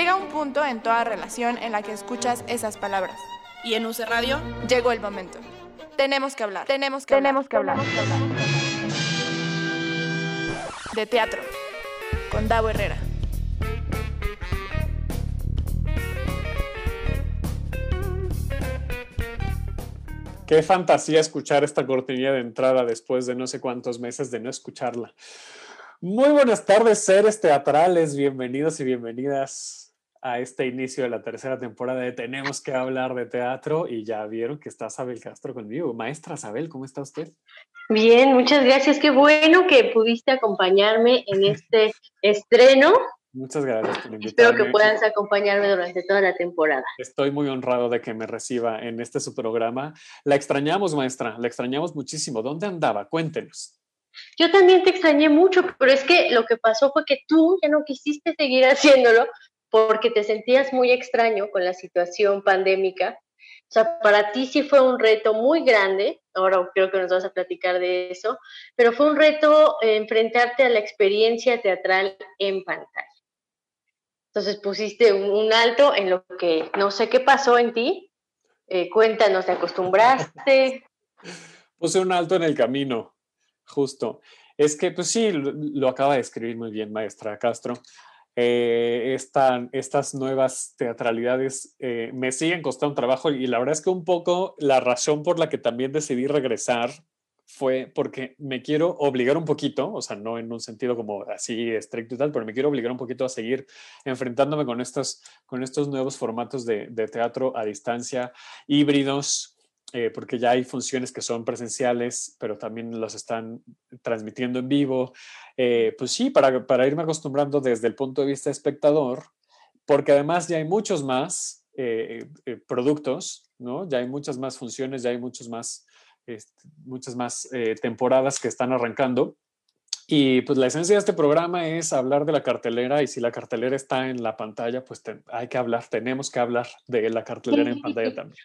Llega un punto en toda relación en la que escuchas esas palabras. Y en UC Radio llegó el momento. Tenemos que hablar. Tenemos que tenemos hablar. Que hablar. De teatro. Con Davo Herrera. Qué fantasía escuchar esta cortinilla de entrada después de no sé cuántos meses de no escucharla. Muy buenas tardes, seres teatrales, bienvenidos y bienvenidas a este inicio de la tercera temporada de Tenemos que hablar de teatro y ya vieron que está Sabel Castro conmigo. Maestra Sabel, ¿cómo está usted? Bien, muchas gracias. Qué bueno que pudiste acompañarme en este estreno Muchas gracias por invitarme. Espero que puedas acompañarme durante toda la temporada. Estoy muy honrado de que me reciba en este su programa. La extrañamos, maestra, la extrañamos muchísimo. ¿Dónde andaba? Cuéntenos. Yo también te extrañé mucho, pero es que lo que pasó fue que tú ya no quisiste seguir haciéndolo porque te sentías muy extraño con la situación pandémica. O sea, para ti sí fue un reto muy grande, ahora creo que nos vas a platicar de eso, pero fue un reto enfrentarte a la experiencia teatral en pantalla. Entonces pusiste un, alto en lo que no sé qué pasó en ti. Eh, cuéntanos, ¿te acostumbraste? Puse un alto en el camino, justo. Es que, pues sí, lo, acaba de escribir muy bien, maestra Castro. Eh, estas nuevas teatralidades eh, me siguen costando trabajo y la verdad es que un poco la razón por la que también decidí regresar fue porque me quiero obligar un poquito, o sea, no en un sentido como así estricto y tal, pero me quiero obligar un poquito a seguir enfrentándome con estos, con estos nuevos formatos de, teatro a distancia, híbridos, eh, porque ya hay funciones que son presenciales, pero también los están transmitiendo en vivo. Eh, pues sí, para, para, irme acostumbrando desde el punto de vista espectador, porque además ya hay muchos más eh, productos, ¿no? Ya hay muchas más funciones, ya hay muchos más este, muchas más eh, temporadas que están arrancando. Y pues la esencia de este programa es hablar de la cartelera y si la cartelera está en la pantalla, pues hay que hablar, tenemos que hablar de la cartelera en pantalla también.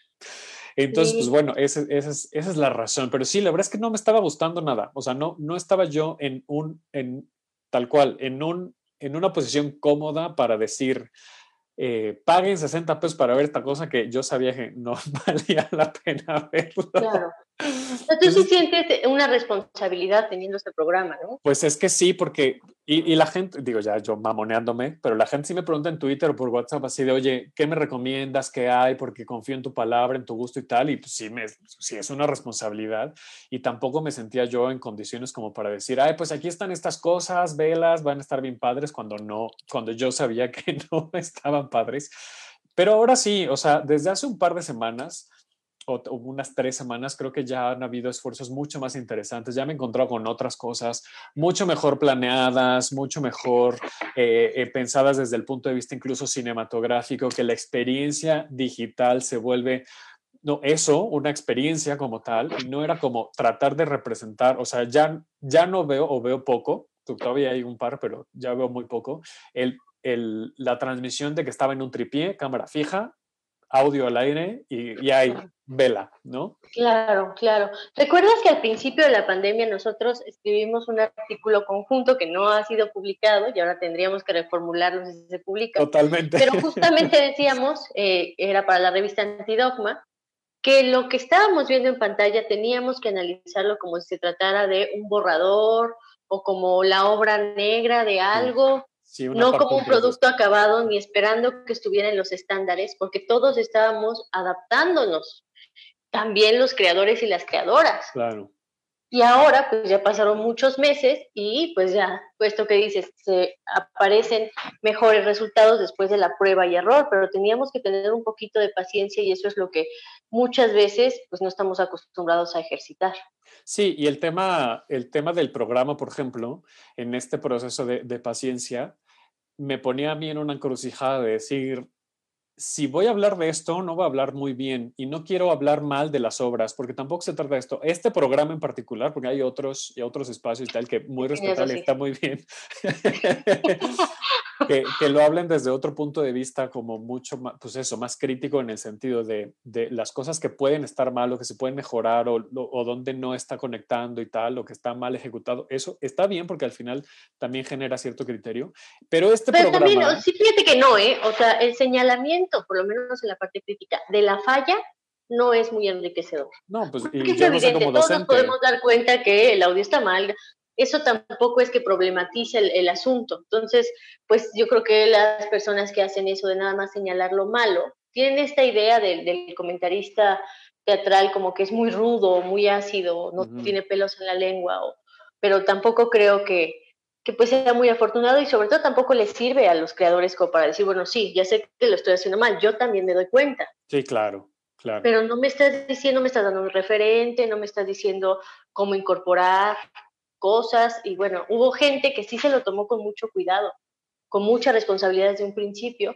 Entonces, pues bueno, esa, es, esa, es, la razón. Pero sí, la verdad es que no me estaba gustando nada. O sea, no, no estaba yo en un, en tal cual, en, un, en una posición cómoda para decir, eh, paguen 60 pesos para ver esta cosa que yo sabía que no valía la pena verlo. Claro. Tú sí sientes una responsabilidad teniendo este programa, ¿no? Pues es que sí, porque, y, la gente, digo ya yo mamoneándome, pero la gente sí me pregunta en Twitter o por WhatsApp así de, oye, ¿qué me recomiendas? ¿Qué hay? Porque confío en tu palabra, en tu gusto y tal, y pues sí, me, sí es una responsabilidad. Y tampoco me sentía yo en condiciones como para decir, ay, pues aquí están estas cosas, velas, van a estar bien padres, cuando no, cuando yo sabía que no estaban padres. Pero ahora sí, o sea, desde hace un par de semanas, o, unas tres semanas, creo que ya han habido esfuerzos mucho más interesantes. Ya me he encontrado con otras cosas mucho mejor planeadas, mucho mejor eh, eh, pensadas desde el punto de vista incluso cinematográfico, que la experiencia digital se vuelve no, eso, una experiencia como tal, y no era como tratar de representar, o sea, ya, ya no veo o veo poco, todavía hay un par, pero ya veo muy poco, el, el, la transmisión de que estaba en un tripié, cámara fija, audio al aire y, hay vela, ¿no? Claro, claro. ¿Recuerdas que al principio de la pandemia nosotros escribimos un artículo conjunto que no ha sido publicado y ahora tendríamos que reformularlo si se publica? Totalmente. Pero justamente decíamos, eh, era para la revista Antidogma, que lo que estábamos viendo en pantalla teníamos que analizarlo como si se tratara de un borrador o como la obra negra de algo no como un producto acabado ni esperando que estuviera en los estándares, porque todos estábamos adaptándonos, también los creadores y las creadoras. Claro. Y ahora, pues ya pasaron muchos meses y pues ya, puesto que dices, se aparecen mejores resultados después de la prueba y error, pero teníamos que tener un poquito de paciencia y eso es lo que muchas veces pues no estamos acostumbrados a ejercitar. Sí, y el tema, el tema del programa, por ejemplo, en este proceso de, de paciencia, me ponía a mí en una encrucijada de decir, si voy a hablar de esto, no voy a hablar muy bien y no quiero hablar mal de las obras, porque tampoco se trata de esto. Este programa en particular, porque hay otros y otros espacios y tal que muy respetable está muy bien. que, que, lo hablen desde otro punto de vista como mucho más, pues eso, más crítico en el sentido de, de las cosas que pueden estar mal o que se pueden mejorar o, o, donde no está conectando y tal, o que está mal ejecutado. Eso está bien porque al final también genera cierto criterio. Pero este pero programa... También, sí, fíjate que no, ¿eh? O sea, el señalamiento, por lo menos en la parte crítica, de la falla no es muy enriquecedor. No, pues y yo no sé evidente, como todos docente. nos podemos dar cuenta que el audio está mal. Eso tampoco es que problematice el, el, asunto. Entonces, pues yo creo que las personas que hacen eso de nada más señalar lo malo, tienen esta idea del, del comentarista teatral como que es muy rudo, muy ácido, no uh -huh. tiene pelos en la lengua, o, pero tampoco creo que, que pues sea muy afortunado y sobre todo tampoco les sirve a los creadores como para decir, bueno, sí, ya sé que lo estoy haciendo mal, yo también me doy cuenta. Sí, claro. Claro. Pero no me estás diciendo, me estás dando un referente, no me estás diciendo cómo incorporar cosas. Y bueno, hubo gente que sí se lo tomó con mucho cuidado, con mucha responsabilidad desde un principio.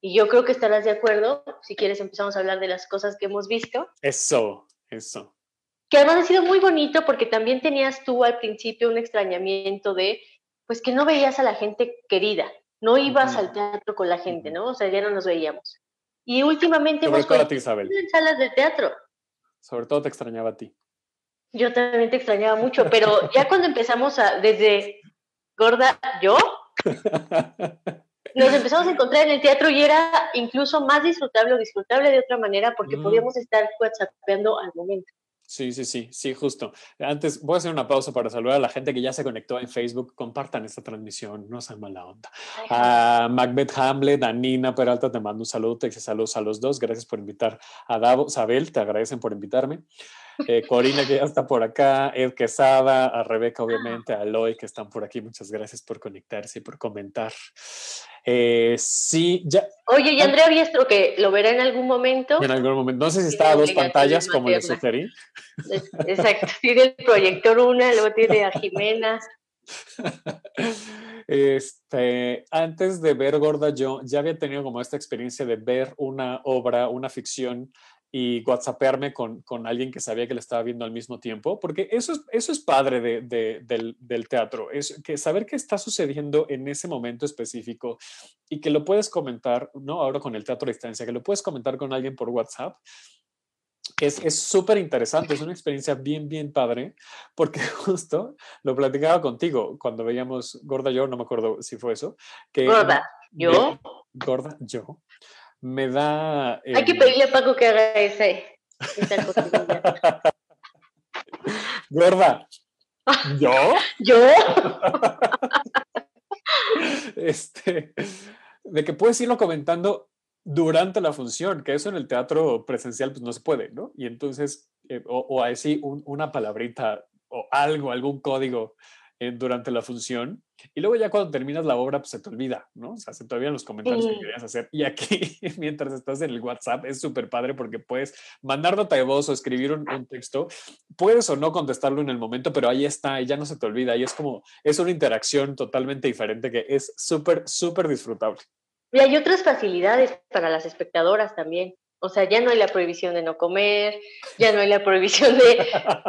Y yo creo que estarás de acuerdo. Si quieres, empezamos a hablar de las cosas que hemos visto. Eso, eso. Que además ha sido muy bonito porque también tenías tú al principio un extrañamiento de, pues que no veías a la gente querida, no ibas uh -huh. al teatro con la gente, ¿no? O sea, ya no nos veíamos. Y últimamente Sobre hemos todo a ti, Isabel. en salas de teatro. Sobre todo te extrañaba a ti. Yo también te extrañaba mucho, pero ya cuando empezamos a, desde Gorda, yo, nos empezamos a encontrar en el teatro y era incluso más disfrutable o disfrutable de otra manera porque mm. podíamos estar whatsappeando al momento. Sí, sí, sí, sí, justo. Antes voy a hacer una pausa para saludar a la gente que ya se conectó en Facebook. Compartan esta transmisión, no sean mala onda. A Macbeth Hamlet, a Nina Peralta, te mando un saludo, te saludos a los dos. Gracias por invitar a Davo. Sabel, te agradecen por invitarme. Eh, Corina, que ya está por acá. Ed Quesada, a Rebeca, obviamente, a Eloy, que están por aquí. Muchas gracias por conectarse y por comentar. Eh, sí, ya. Oye, y Andrea Biestro, que lo verá en algún momento. En algún momento. No sé si está a dos pantallas, como le sugerí. Exacto. Tiene el proyector una, luego tiene a Jimena. Este, antes de ver Gorda, yo ya había tenido como esta experiencia de ver una obra, una ficción y whatsappearme con, con alguien que sabía que le estaba viendo al mismo tiempo, porque eso es, eso es padre de, de, del, del, teatro, es que saber qué está sucediendo en ese momento específico y que lo puedes comentar, ¿no? Ahora con el teatro a distancia, que lo puedes comentar con alguien por WhatsApp, es súper interesante, es una experiencia bien, bien padre, porque justo lo platicaba contigo cuando veíamos Gorda Yo, no me acuerdo si fue eso. Que gorda, yo. Gorda, yo. Me da. Eh, Hay que pedirle a Paco que haga ese. gorda, ¿yo? ¿Yo? este, de que puedes irlo comentando durante la función, que eso en el teatro presencial pues no se puede, ¿no? Y entonces, eh, o, o, así un, una palabrita o algo, algún código eh, durante la función, y luego ya cuando terminas la obra pues se te olvida, ¿no? O sea, se te olvidan los comentarios sí. que querías hacer. Y aquí, mientras estás en el WhatsApp, es súper padre porque puedes mandar nota de voz o escribir un, un, texto, puedes o no contestarlo en el momento, pero ahí está y ya no se te olvida. Y es como, es una interacción totalmente diferente que es súper, súper disfrutable. Y hay otras facilidades para las espectadoras también. O sea, ya no hay la prohibición de no comer, ya no hay la prohibición de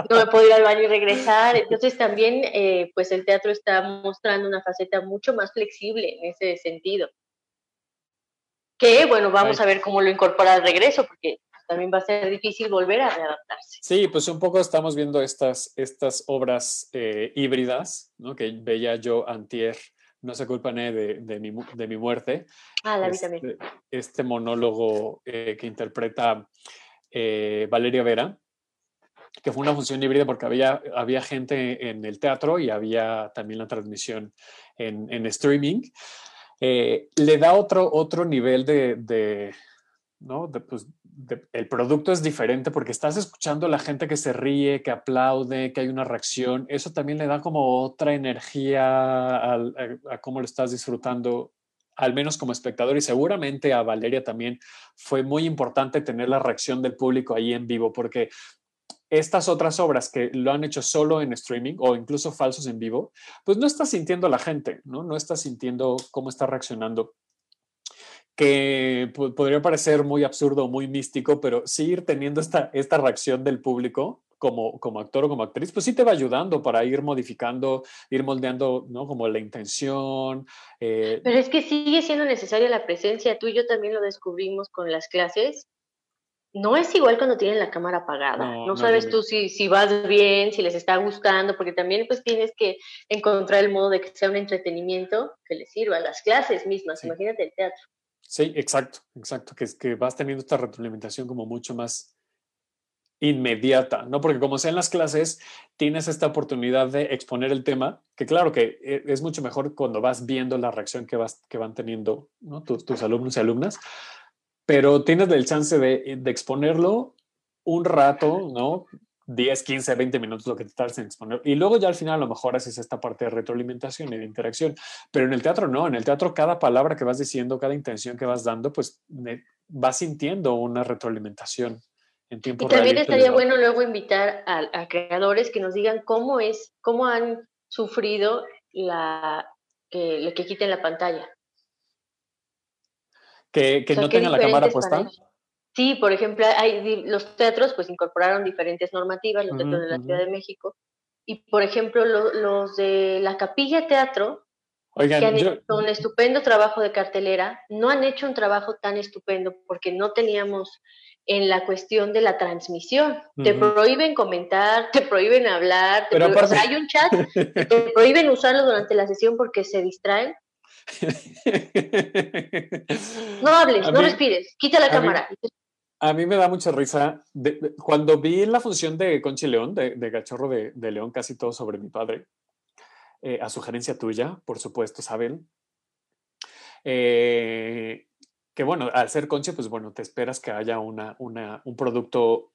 no me puedo ir al baño y regresar. Entonces también, eh, pues el teatro está mostrando una faceta mucho más flexible en ese sentido. Que, bueno, vamos a ver cómo lo incorpora al regreso, porque también va a ser difícil volver a readaptarse. Sí, pues un poco estamos viendo estas, estas obras eh, híbridas, ¿no? Que veía yo antier no se culpan de, de, mi, de mi muerte. Ah, la vi este, también. Este monólogo eh, que interpreta eh, Valeria Vera, que fue una función híbrida porque había, había gente en el teatro y había también la transmisión en, en streaming. Eh, le da otro, otro nivel de, de ¿no? Pues, el producto es diferente porque estás escuchando a la gente que se ríe, que aplaude, que hay una reacción. Eso también le da como otra energía a cómo lo estás disfrutando, al menos como espectador. Y seguramente a Valeria también fue muy importante tener la reacción del público ahí en vivo porque estas otras obras que lo han hecho solo en streaming o incluso falsos en vivo, pues no estás sintiendo la gente, ¿no? No estás sintiendo cómo está reaccionando que podría parecer muy absurdo, muy místico, pero sí ir teniendo esta, esta reacción del público como, como actor o como actriz, pues sí te va ayudando para ir modificando, ir moldeando, ¿no? Como la intención. Eh. Pero es que sigue siendo necesaria la presencia. Tú y yo también lo descubrimos con las clases. No es igual cuando tienen la cámara apagada. No, sabes tú si, si vas bien, si les está gustando, porque también pues tienes que encontrar el modo de que sea un entretenimiento que les sirva. Las clases mismas, imagínate el teatro. Sí, exacto, exacto, que que vas teniendo esta retroalimentación como mucho más inmediata, ¿no? Porque como sea en las clases, tienes esta oportunidad de exponer el tema, que claro que e, es mucho mejor cuando vas viendo la reacción que, vas, que van teniendo tus, alumnos y alumnas, pero tienes el chance de, de, exponerlo un rato, ¿no? 10, 15, 20 minutos lo que te tardas en exponer. Y luego ya al final a lo mejor haces esta parte de retroalimentación y de interacción. Pero en el teatro no, en el teatro cada palabra que vas diciendo, cada intención que vas dando, pues vas sintiendo una retroalimentación en tiempo y también estaría bueno luego invitar a, creadores que nos digan cómo es, cómo han sufrido la que, que quiten la pantalla. Que, no tengan la cámara puesta. Sí, por ejemplo, hay, los teatros pues incorporaron diferentes normativas, los teatros de la Ciudad de México, y por ejemplo los de la Capilla Teatro, que han hecho un estupendo trabajo de cartelera, no han hecho un trabajo tan estupendo porque no teníamos en la cuestión de la transmisión. Te prohíben comentar, te prohíben hablar, Pero hay un chat, te prohíben usarlo durante la sesión porque se distraen. No hables, no respires, quita la cámara. A mí me da mucha risa. cuando vi la función de Conchi León, de, de Cachorro de, León, casi todo sobre mi padre, eh, a sugerencia tuya, por supuesto, Sabel. Eh, que bueno, al ser conche, pues bueno, te esperas que haya una, un producto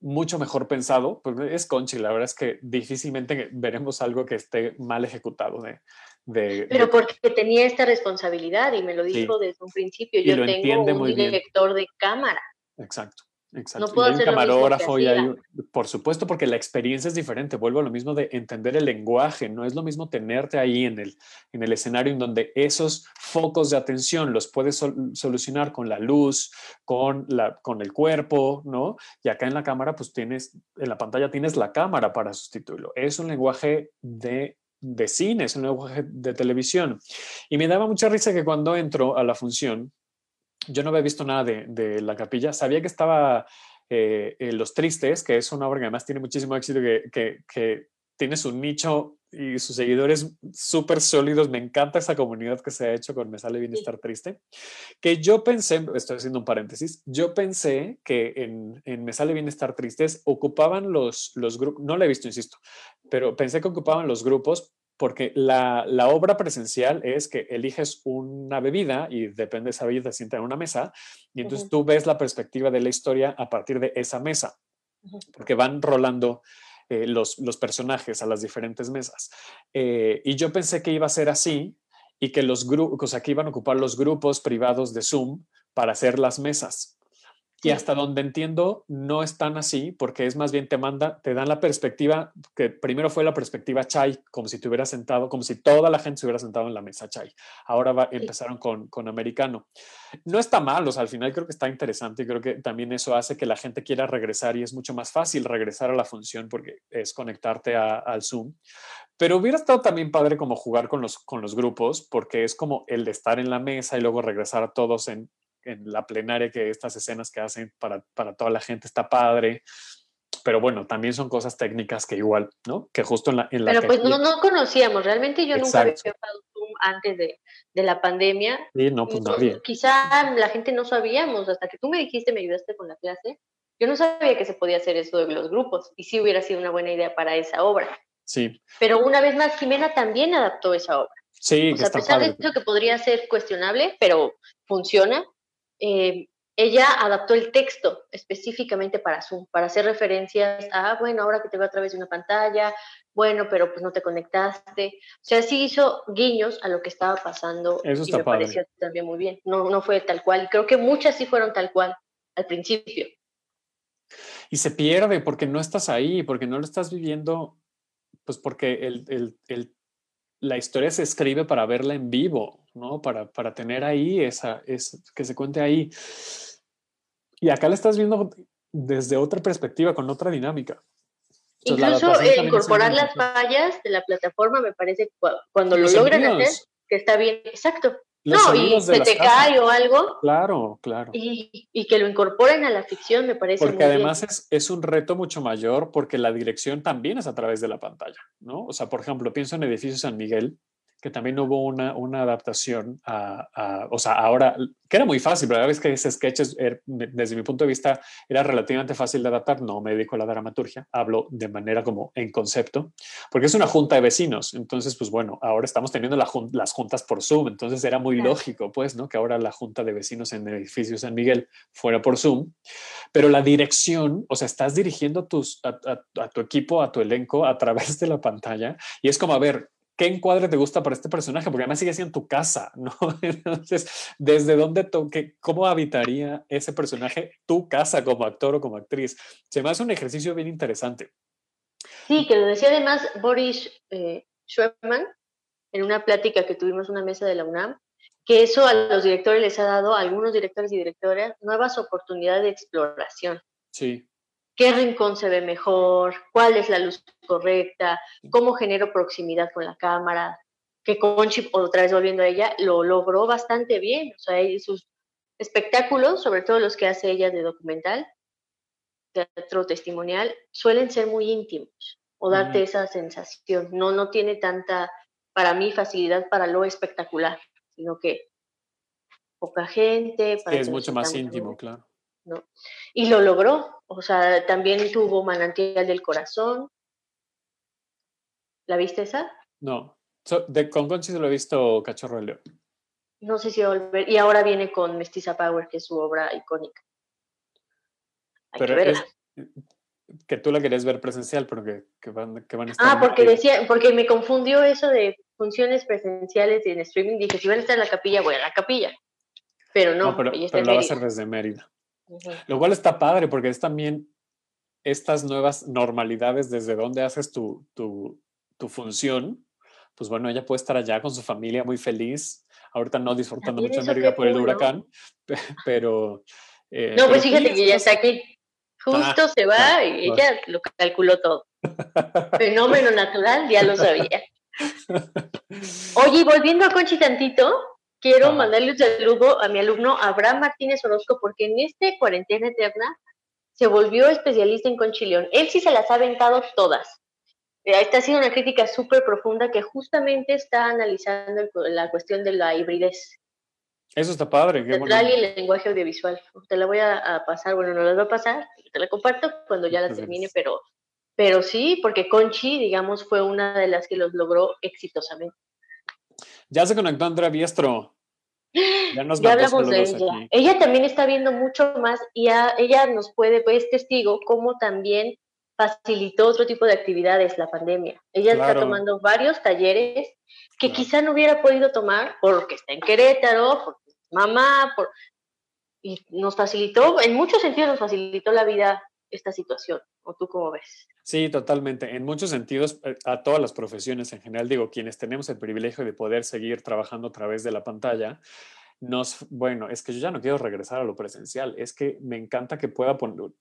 mucho mejor pensado, pues es conche, la verdad es que difícilmente veremos algo que esté mal ejecutado de... de Pero porque tenía esta responsabilidad y me lo dijo desde un principio, yo tengo un director de cámara. Exacto. Exacto. No hay un camarógrafo y hay, por supuesto, porque la experiencia es diferente. Vuelvo a lo mismo de entender el lenguaje. No es lo mismo tenerte ahí en el, en el escenario en donde esos focos de atención los puedes solucionar con la luz, con, la, con el cuerpo, ¿no? Y acá en la cámara, pues tienes, en la pantalla tienes la cámara para sustituirlo. Es un lenguaje de de cine, es un lenguaje de televisión. Y me daba mucha risa que cuando entro a la función, yo no había visto nada de, la capilla. Sabía que estaba eh, Los Tristes, que es una obra que además tiene muchísimo éxito, que, que, tiene su nicho y sus seguidores súper sólidos. Me encanta esa comunidad que se ha hecho con Me sale bien estar triste. Que yo pensé, estoy haciendo un paréntesis, yo pensé que en, en Me sale bien estar tristes ocupaban los, los grupos, no lo he visto, insisto, pero pensé que ocupaban los grupos porque la, obra presencial es que eliges una bebida y depende de esa bebida te sientas en una mesa y entonces tú ves la perspectiva de la historia a partir de esa mesa, porque van rolando eh, los, personajes a las diferentes mesas. Eh, y yo pensé que iba a ser así y que los grupos, o sea, que iban a ocupar los grupos privados de Zoom para hacer las mesas. Y hasta donde entiendo, no es tan así, porque es más bien te manda, te dan la perspectiva, que primero fue la perspectiva chai, como si te hubieras sentado, como si toda la gente se hubiera sentado en la mesa chai. Ahora va, empezaron con, con americano. No está mal, o sea, al final creo que está interesante y creo que también eso hace que la gente quiera regresar y es mucho más fácil regresar a la función porque es conectarte al Zoom. Pero hubiera estado también padre como jugar con los, con los grupos, porque es como el de estar en la mesa y luego regresar a todos en, en la plenaria que estas escenas que hacen para, para toda la gente está padre pero bueno, también son cosas técnicas que igual, ¿no? Que justo en la... En pero pues no, no conocíamos, realmente yo nunca había usado Zoom antes de, de, la pandemia. Sí, no, pues nadie. Quizá la gente no sabíamos, hasta que tú me dijiste, me ayudaste con la clase, yo no sabía que se podía hacer eso de los grupos, y sí hubiera sido una buena idea para esa obra. Sí. Pero una vez más, Jimena también adaptó esa obra. Sí, o sea, a pesar de eso que podría ser cuestionable, pero funciona, eh, ella adaptó el texto específicamente para Zoom, para hacer referencias a, bueno, ahora que te veo a través de una pantalla, bueno, pero pues no te conectaste. O sea, sí hizo guiños a lo que estaba pasando Eso está y me pareció también muy bien. No, no fue tal cual. Creo que muchas sí fueron tal cual al principio. Y se pierde porque no estás ahí, porque no lo estás viviendo, pues porque el, el, el la historia se escribe para verla en vivo, ¿no? Para, para tener ahí esa, es, que se cuente ahí. Y acá la estás viendo desde otra perspectiva, con otra dinámica. Incluso incorporar las fallas de la plataforma me parece cuando lo logran hacer que está bien, exacto. no, y se te cae o algo. Claro, claro. Y, y, que lo incorporen a la ficción me parece Porque además Es, es un reto mucho mayor porque la dirección también es a través de la pantalla, ¿no? O sea, por ejemplo, pienso en Edificio San Miguel, que también hubo una, una adaptación a, o sea, ahora, que era muy fácil, pero la vez que ese sketch, er, desde mi punto de vista, era relativamente fácil de adaptar, no me dedico a la dramaturgia, hablo de manera como en concepto, porque es una junta de vecinos, entonces, pues bueno, ahora estamos teniendo las juntas por Zoom, entonces era muy lógico, pues, ¿no? Que ahora la junta de vecinos en el edificio San Miguel fuera por Zoom, pero la dirección, o sea, estás dirigiendo tus, a, a tu equipo, a tu elenco a través de la pantalla, y es como, a ver, ¿qué encuadre te gusta para este personaje? Porque además sigue siendo tu casa, ¿no? Entonces, ¿desde dónde, toque, cómo habitaría ese personaje tu casa como actor o como actriz? Se me hace un ejercicio bien interesante. Sí, que lo decía además Boris eh, en una plática que tuvimos una mesa de la UNAM, que eso a los directores les ha dado, a algunos directores y directoras, nuevas oportunidades de exploración. Sí qué rincón se ve mejor, cuál es la luz correcta, cómo genero proximidad con la cámara, que Conchi, otra vez volviendo a ella, lo logró bastante bien. O sea, sus espectáculos, sobre todo los que hace ella de documental, teatro testimonial, suelen ser muy íntimos o darte esa sensación. No, no tiene tanta, para mí, facilidad para lo espectacular, sino que poca gente. Para es mucho más íntimo, claro. Y lo logró, o sea, también tuvo Manantial del Corazón. ¿La viste esa? No, de, con Conchi se lo he visto Cachorro de León. No sé si va a volver, y ahora viene con Mestiza Power, que es su obra icónica. pero que, que tú la querías ver presencial, pero que, van, que van a estar. Ah, porque decía, porque me confundió eso de funciones presenciales y en streaming. Dije, si van a estar en la capilla, voy a la capilla. Pero no, pero, pero la va a hacer desde Mérida. Lo cual está padre porque es también estas nuevas normalidades desde donde haces tu, tu, tu, función. Pues bueno, ella puede estar allá con su familia muy feliz. Ahorita no disfrutando mucho América por el huracán, pero... Eh, no, pues fíjate que ya está aquí. Justo ah, se va ah, y ella lo calculó todo. Fenómeno natural, ya lo sabía. Oye, volviendo a Conchi tantito, quiero mandarle un saludo a mi alumno Abraham Martínez Orozco, porque en este cuarentena eterna se volvió especialista en conchilión. Él sí se las ha aventado todas. Eh, esta ha sido una crítica súper profunda que justamente está analizando la cuestión de la hibridez. Eso está padre. Qué y el lenguaje audiovisual. Te la voy a, pasar, bueno, no la voy a pasar, te la comparto cuando ya la termine, pero, pero sí, porque Conchi, digamos, fue una de las que los logró exitosamente. Ya se conectó Andrea Biestro. Ya, nos ya hablamos de ella. Ella también está viendo mucho más y ella nos puede, pues, testigo cómo también facilitó otro tipo de actividades la pandemia. Ella está tomando varios talleres que quizá no hubiera podido tomar porque está en Querétaro, porque es mamá, por... y nos facilitó, en muchos sentidos nos facilitó la vida esta situación. ¿O tú cómo ves? Sí, totalmente. En muchos sentidos, eh, a todas las profesiones en general, digo, quienes tenemos el privilegio de poder seguir trabajando a través de la pantalla, nos, bueno, es que yo ya no quiero regresar a lo presencial, es que me encanta que pueda poner,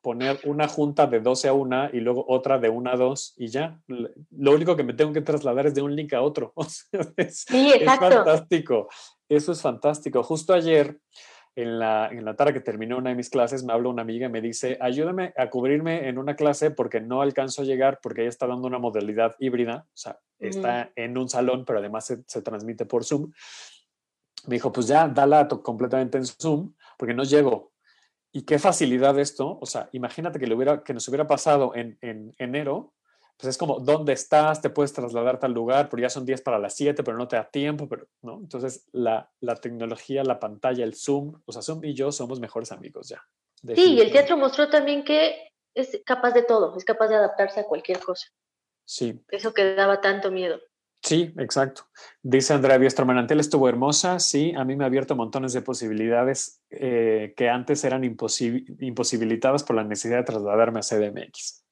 poner una junta de 12 a 1 y luego otra de 1 a 2 y ya. Lo único que me tengo que trasladar es de un link a otro. es, sí, exacto. es fantástico. Eso es fantástico. Justo ayer en la, en la tarde que terminó una de mis clases, me habla una amiga y me dice, ayúdame a cubrirme en una clase porque no alcanzo a llegar porque ella está dando una modalidad híbrida, o sea, está en un salón, pero además se, se, transmite por Zoom. Me dijo, pues ya, dala completamente en Zoom porque no llego. Y qué facilidad esto, o sea, imagínate que, le hubiera, que nos hubiera pasado en, en enero, pues es como, ¿dónde estás? Te puedes trasladar tal lugar, pero ya son 10 para las 7, pero no te da tiempo, pero, ¿no? Entonces, la, la tecnología, la pantalla, el Zoom, o sea, Zoom y yo somos mejores amigos ya. Sí, y el teatro mostró también que es capaz de todo, es capaz de adaptarse a cualquier cosa. Sí. Eso que daba tanto miedo. Sí, exacto. Dice Andrea Biestro, Manantel estuvo hermosa, sí, a mí me ha abierto montones de posibilidades eh, que antes eran imposibilitadas por la necesidad de trasladarme a CDMX.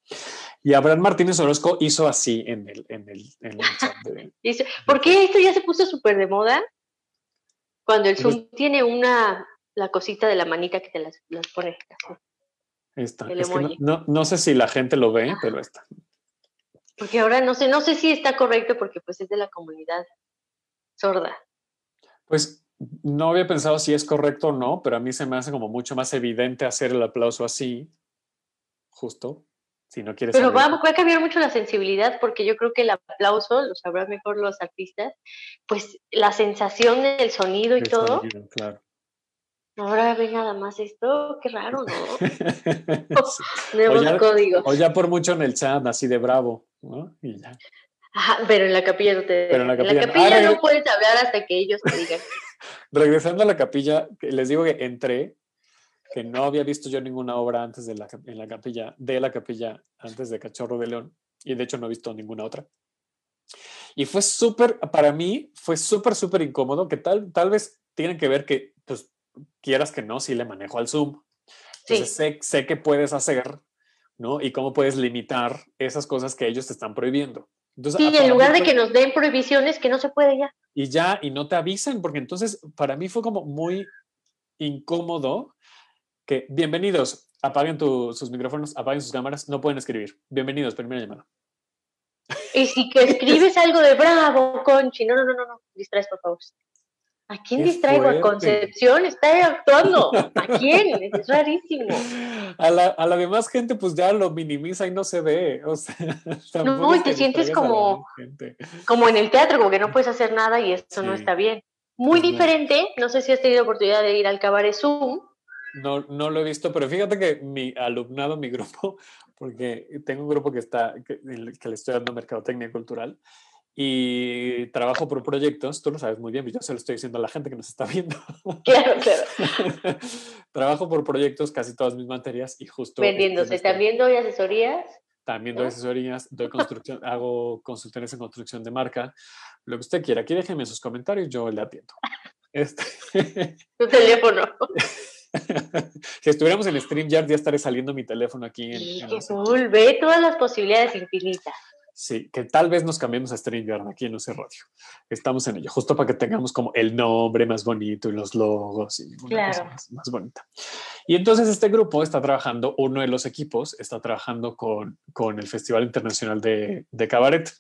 Y Abraham Martínez Orozco hizo así en el, en el, en chat. ¿Por qué esto ya se puso súper de moda? Cuando el pues Zoom tiene una, la cosita de la manita que te las, las pone. Está. no, no, sé si la gente lo ve, pero está. Porque ahora no sé, no sé si está correcto porque pues es de la comunidad sorda. Pues no había pensado si es correcto o no, pero a mí se me hace como mucho más evidente hacer el aplauso así, justo, si no quieres. Pero va, a cambiar mucho la sensibilidad porque yo creo que el aplauso, lo sabrán mejor los artistas, pues la sensación del sonido y todo. claro. Ahora ve nada más esto, qué raro, ¿no? o, ya, código. o ya por mucho en el chat, así de bravo, ¿no? Y ya. Ajá, pero en la capilla no te. Pero en la capilla, no puedes hablar hasta que ellos te digan. Regresando a la capilla, les digo que entré, que no había visto yo ninguna obra antes de la, en la capilla, de la capilla, antes de Cachorro de León, y de hecho no he visto ninguna otra. Y fue súper, para mí, fue súper, súper incómodo, que tal, tal vez tienen que ver que, pues, quieras que no, si le manejo al Zoom. Entonces sé, sé qué puedes hacer, ¿no? Y cómo puedes limitar esas cosas que ellos te están prohibiendo. Entonces, sí, en lugar de que nos den prohibiciones, que no se puede ya. Y ya, y no te avisen, porque entonces para mí fue como muy incómodo que, bienvenidos, apaguen sus micrófonos, apaguen sus cámaras, no pueden escribir. Bienvenidos, primera llamada. Y si que escribes algo de bravo, Conchi, no, no, no, no, no, distraes, por favor. ¿A quién distraigo? ¿A Concepción? Está actuando. ¿A quién? Es rarísimo. A la, a la, demás gente, pues ya lo minimiza y no se ve. O sea, no, y te sientes como, como en el teatro, como que no puedes hacer nada y eso no está bien. Muy diferente, no sé si has tenido oportunidad de ir al Cabaret Zoom. No, no lo he visto, pero fíjate que mi alumnado, mi grupo, porque tengo un grupo que está, que, que le estoy dando mercadotecnia cultural, y trabajo por proyectos, tú lo sabes muy bien, yo se lo estoy diciendo a la gente que nos está viendo. Claro, claro. trabajo por proyectos, casi todas mis materias y justo... Vendiéndose, ¿también doy asesorías? También doy asesorías, doy construcción, hago consultorías en construcción de marca, lo que usted quiera. Aquí déjeme sus comentarios, yo le atiendo. Este... Tu teléfono. si estuviéramos en StreamYard ya estaré saliendo mi teléfono aquí. En, sí, qué cool. Ve todas las posibilidades infinitas. Sí, que tal vez nos cambiemos a StreamYard aquí en ese Radio. Estamos en ello, justo para que tengamos como el nombre más bonito y los logos y una cosa más, bonita. Y entonces este grupo está trabajando, uno de los equipos está trabajando con, con el Festival Internacional de, de Cabaret.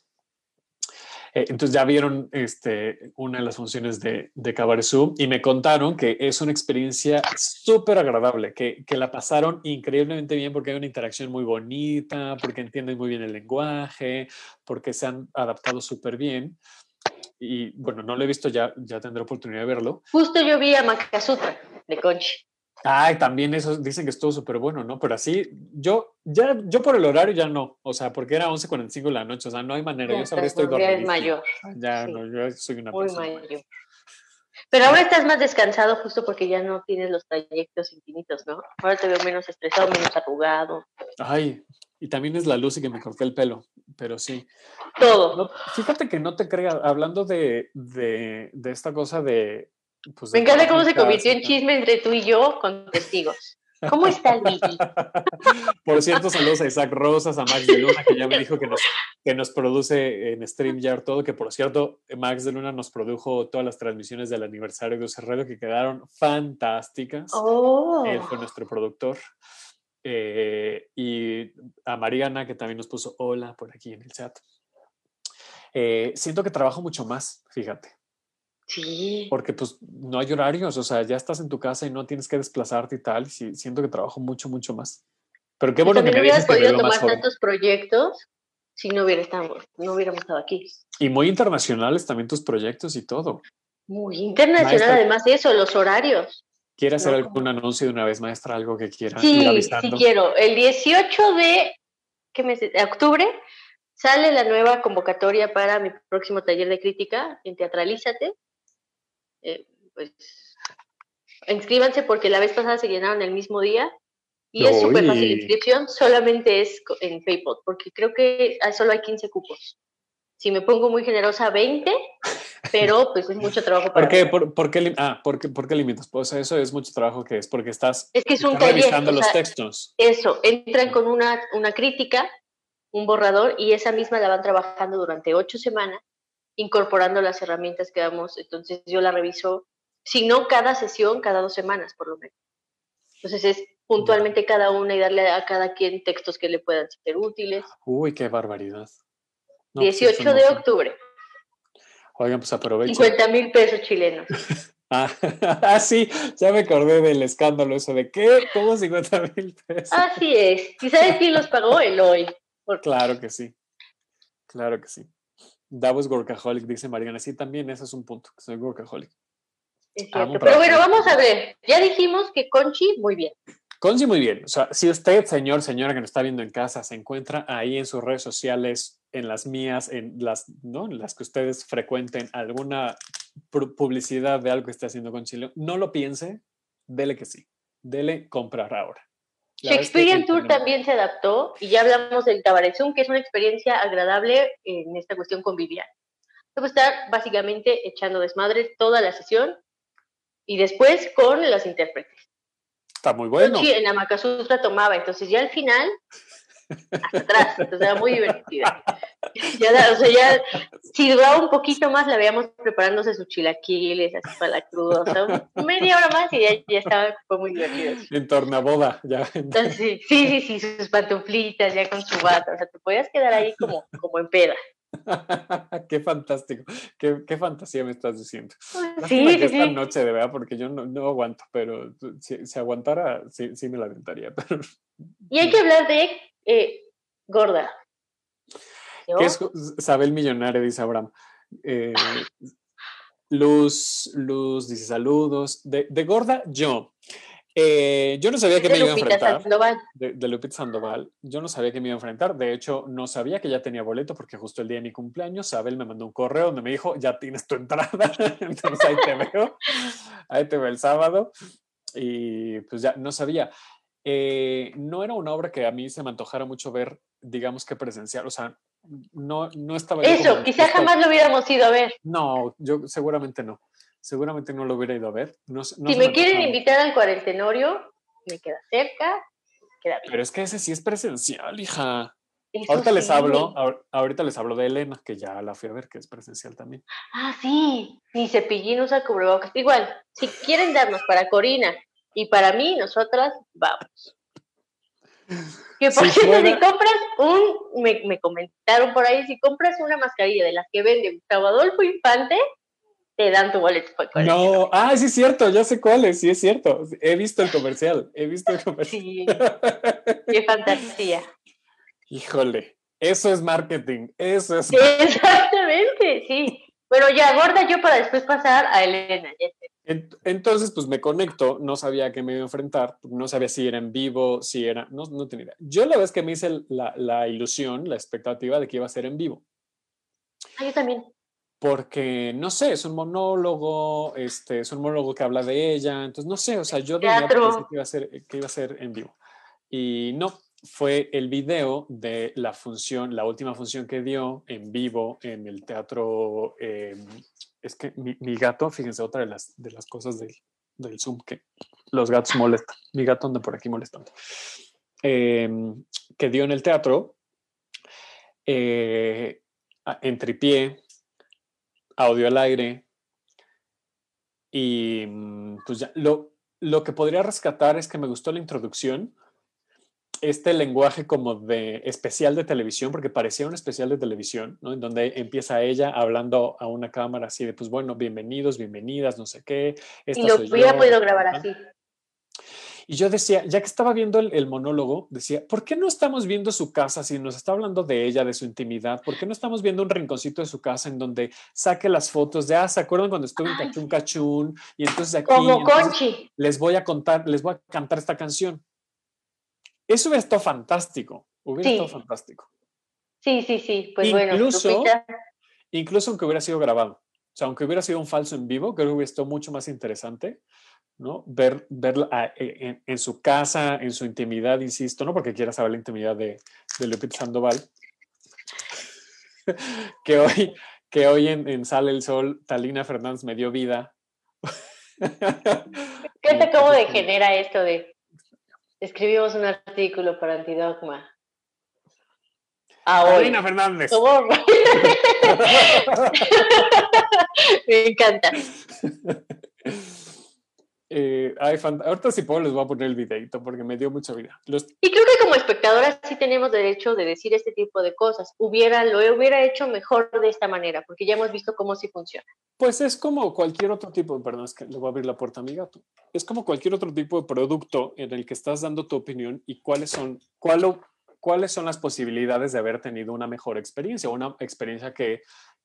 Eh, entonces ya vieron este, una de las funciones de, de Cabaret Zoom y me contaron que es una experiencia súper agradable, que, la pasaron increíblemente bien porque hay una interacción muy bonita, porque entienden muy bien el lenguaje, porque se han adaptado súper bien. Y bueno, no lo he visto ya, ya tendré oportunidad de verlo. Justo yo vi a Makasutra de Conchi. Ay, también eso dicen que estuvo súper bueno, ¿no? Pero así, yo, ya, yo por el horario ya no, o sea, porque era 11.45 de la noche, o sea, no hay manera, yo sabría estoy dormido. Ya mayor. Ya, no, yo soy una Muy persona mayor. Pero ahora estás más descansado justo porque ya no tienes los trayectos infinitos, ¿no? Ahora te veo menos estresado, menos arrugado. Ay, y también es la luz y que me corté el pelo, pero sí. Todo. fíjate que no te creas, hablando de, de, de esta cosa de, pues Me encanta cómo se convirtió en chisme entre tú y yo con testigos. ¿Cómo está el Por cierto, saludos a Isaac Rosas, a Max de Luna, que ya me dijo que nos, que nos produce en StreamYard todo, que por cierto, Max de Luna nos produjo todas las transmisiones del aniversario de UC que quedaron fantásticas. Oh. Él fue nuestro productor. Eh, y a Mariana, que también nos puso hola por aquí en el chat. Eh, siento que trabajo mucho más, fíjate. Sí. Porque pues no hay horarios, o sea, ya estás en tu casa y no tienes que desplazarte y tal. Y siento que trabajo mucho, mucho más. Pero qué bueno que me hubieras podido tomar tantos proyectos si no, hubiera estado, no hubiéramos estado aquí. Y muy internacionales también tus proyectos y todo. Muy internacional, además de eso, los horarios. ¿Quiere hacer algún anuncio de una vez, maestra? Algo que quiera sí, Sí, quiero. El 18 de, ¿qué mes? de octubre sale la nueva convocatoria para mi próximo taller de crítica en Teatralízate. Eh, pues inscríbanse porque la vez pasada se llenaron el mismo día y es súper fácil la inscripción, solamente es en PayPal, porque creo que solo hay 15 cupos. Si me pongo muy generosa, 20, pero pues es mucho trabajo para ¿Por qué, por, qué, ah, ¿por qué, por qué limitas? Pues eso es mucho trabajo que es porque estás, es que es un revisando los textos. Eso, entran con una, una crítica, un borrador, y esa misma la van trabajando durante ocho semanas incorporando las herramientas que damos. Entonces yo la reviso, si no cada sesión, cada dos semanas por lo menos. Entonces es puntualmente cada una y darle a cada quien textos que le puedan ser útiles. Uy, qué barbaridad. 18 pues, de octubre. Oigan, pues aprovechen. 50 mil pesos chilenos. Ah, ah, sí, ya me acordé del escándalo eso de qué, ¿cómo 50 mil pesos? Así es. ¿Y sabes quién los pagó? El hoy. Claro que sí. Claro que sí. Davos Gorkaholic, dice Mariana. Sí, también ese es un punto, que soy Gorkaholic. Pero bueno, vamos a ver. Ya dijimos que Conchi, muy bien. Conchi, muy bien. O sea, si usted, señor, señora que nos está viendo en casa, se encuentra ahí en sus redes sociales, en las mías, en las, ¿no? En las que ustedes frecuenten alguna publicidad de algo que está haciendo Conchi, no lo piense, dele que sí. Dele comprar ahora. Shakespearean Tour también se adaptó y ya hablamos del Cabaret Zoom, que es una experiencia agradable en esta cuestión convivial. Debo estar básicamente echando desmadre toda la sesión y después con los intérpretes. Está muy bueno. Sí, en la Macasutra tomaba, entonces ya al final hasta atrás, entonces era muy divertida. Ya, o sea, ya, si duraba un poquito más, la veíamos preparándose sus chilaquiles, así para la cruda, o sea, media hora más y ya, ya estaba, fue muy divertido. En tornaboda, ya. sí, sí, sí, sus pantuflitas, ya con su bata, o sea, te podías quedar ahí como, como en peda. qué fantástico, qué, qué, fantasía me estás diciendo. Sí, sí, esta noche, de verdad, porque yo no, no aguanto, pero si, si aguantara, sí, sí, me la aventaría. Pero... Y hay que hablar de eh, gorda. ¿Qué es Sabel Millonaria? Dice Abraham. Eh, Luz, Luz dice saludos. De, de gorda, yo. Eh, yo no sabía que me iba a enfrentar. De, de, Lupita Sandoval. Yo no sabía que me iba a enfrentar. De hecho, no sabía que ya tenía boleto porque justo el día de mi cumpleaños, Sabel me mandó un correo donde me dijo, ya tienes tu entrada. Entonces ahí te veo. Ahí te veo el sábado. Y pues ya no sabía. Eh, no era una obra que a mí se me antojara mucho ver, digamos que presencial, o sea, no, no estaba... Eso, quizás jamás lo hubiéramos ido a ver. No, yo seguramente no, seguramente no lo hubiera ido a ver. si me, quieren invitar al cuarentenorio, me queda cerca, queda Pero es que ese sí es presencial, hija. ahorita les hablo, ahorita les hablo de Elena, que ya la fui a ver, que es presencial también. Ah, sí, ni cepillín usa cubrebocas. Igual, si quieren darnos para Corina y para mí, nosotras vamos. Que por si compras un, me, comentaron por ahí, si compras una mascarilla de las que vende Gustavo Adolfo Infante, te dan tu boleto para No, ah, sí es cierto, ya sé cuál es, sí es cierto. He visto el comercial, he visto el comercial. Sí, qué fantasía. Híjole, eso es marketing, eso es. Exactamente, sí. Bueno, ya, gorda yo para después pasar a Elena. Entonces, pues me conecto, no sabía a qué me iba a enfrentar, no sabía si era en vivo, si era, no, no tenía idea. Yo la vez que me hice la, la, ilusión, la expectativa de que iba a ser en vivo. Ah, yo también. Porque, no sé, es un monólogo, este, es un monólogo que habla de ella, entonces no sé, o sea, yo pensé que iba, a ser, que iba a ser en vivo. Y no, fue el video de la función, la última función que dio en vivo en el teatro eh, es que mi, gato, fíjense, otra de las, de las cosas del, del Zoom que los gatos molestan. Mi gato anda por aquí molestando. Em, que dio en el teatro, eh, en tripié, audio al aire. Y mm, pues ya, lo, lo que podría rescatar es que me gustó la introducción este lenguaje como de especial de televisión, porque parecía un especial de televisión, ¿no? En donde empieza ella hablando a una cámara así de, pues bueno, bienvenidos, bienvenidas, no sé qué. y lo hubiera podido grabar así. Y yo decía, ya que estaba viendo el, monólogo, decía, ¿por qué no estamos viendo su casa si nos está hablando de ella, de su intimidad? ¿Por qué no estamos viendo un rinconcito de su casa en donde saque las fotos de, ah, ¿se acuerdan cuando estuve en Cachún Cachún? Y entonces aquí Como Conchi. les voy a contar, les voy a cantar esta canción. Eso hubiera estado fantástico. Hubiera estado fantástico. Sí, sí, sí. Pues incluso, bueno, incluso aunque hubiera sido grabado. O sea, aunque hubiera sido un falso en vivo, creo que hubiera estado mucho más interesante, ¿no? Ver, verla ah, e, en, su casa, en su intimidad, insisto, no porque quiera saber la intimidad de, de Lupita Sandoval, que hoy, que hoy en, en, Sale el Sol, Talina Fernández me dio vida. ¿Qué te acabo de genera esto de Escribimos un artículo para Antidogma. Carolina Fernández. Me encanta. Eh, ahorita si puedo les voy a poner el videito porque me dio mucha vida. Y creo que como espectadoras sí tenemos derecho de decir este tipo de cosas. Hubiera, lo hubiera hecho mejor de esta manera porque ya hemos visto cómo sí funciona. Pues es como cualquier otro tipo, perdón, es que le voy a abrir la puerta a mi gato. Es como cualquier otro tipo de producto en el que estás dando tu opinión y cuáles son, cuál, cuáles son las posibilidades de haber tenido una mejor experiencia, una experiencia que,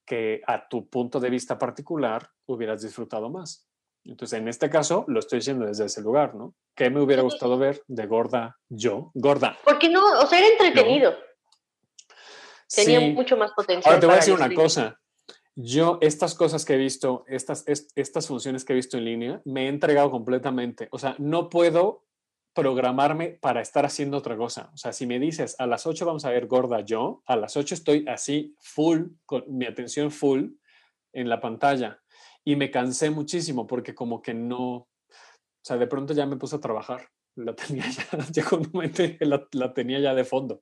que a tu punto de vista particular hubieras disfrutado más. Entonces, en este caso, lo estoy diciendo desde ese lugar, ¿no? ¿Qué me hubiera gustado ver de gorda yo? Gorda. Porque no, o sea, era entretenido. Tenía mucho más potencial. Ahora te voy a decir una cosa. Yo, estas cosas que he visto, estas, estas funciones que he visto en línea, me he entregado completamente. O sea, no puedo programarme para estar haciendo otra cosa. O sea, si me dices a las 8 vamos a ver gorda yo, a las 8 estoy así full, con mi atención full en la pantalla y me cansé muchísimo porque como que no, o sea, de pronto ya me puse a trabajar, la tenía ya, llegó un momento la, la tenía ya de fondo.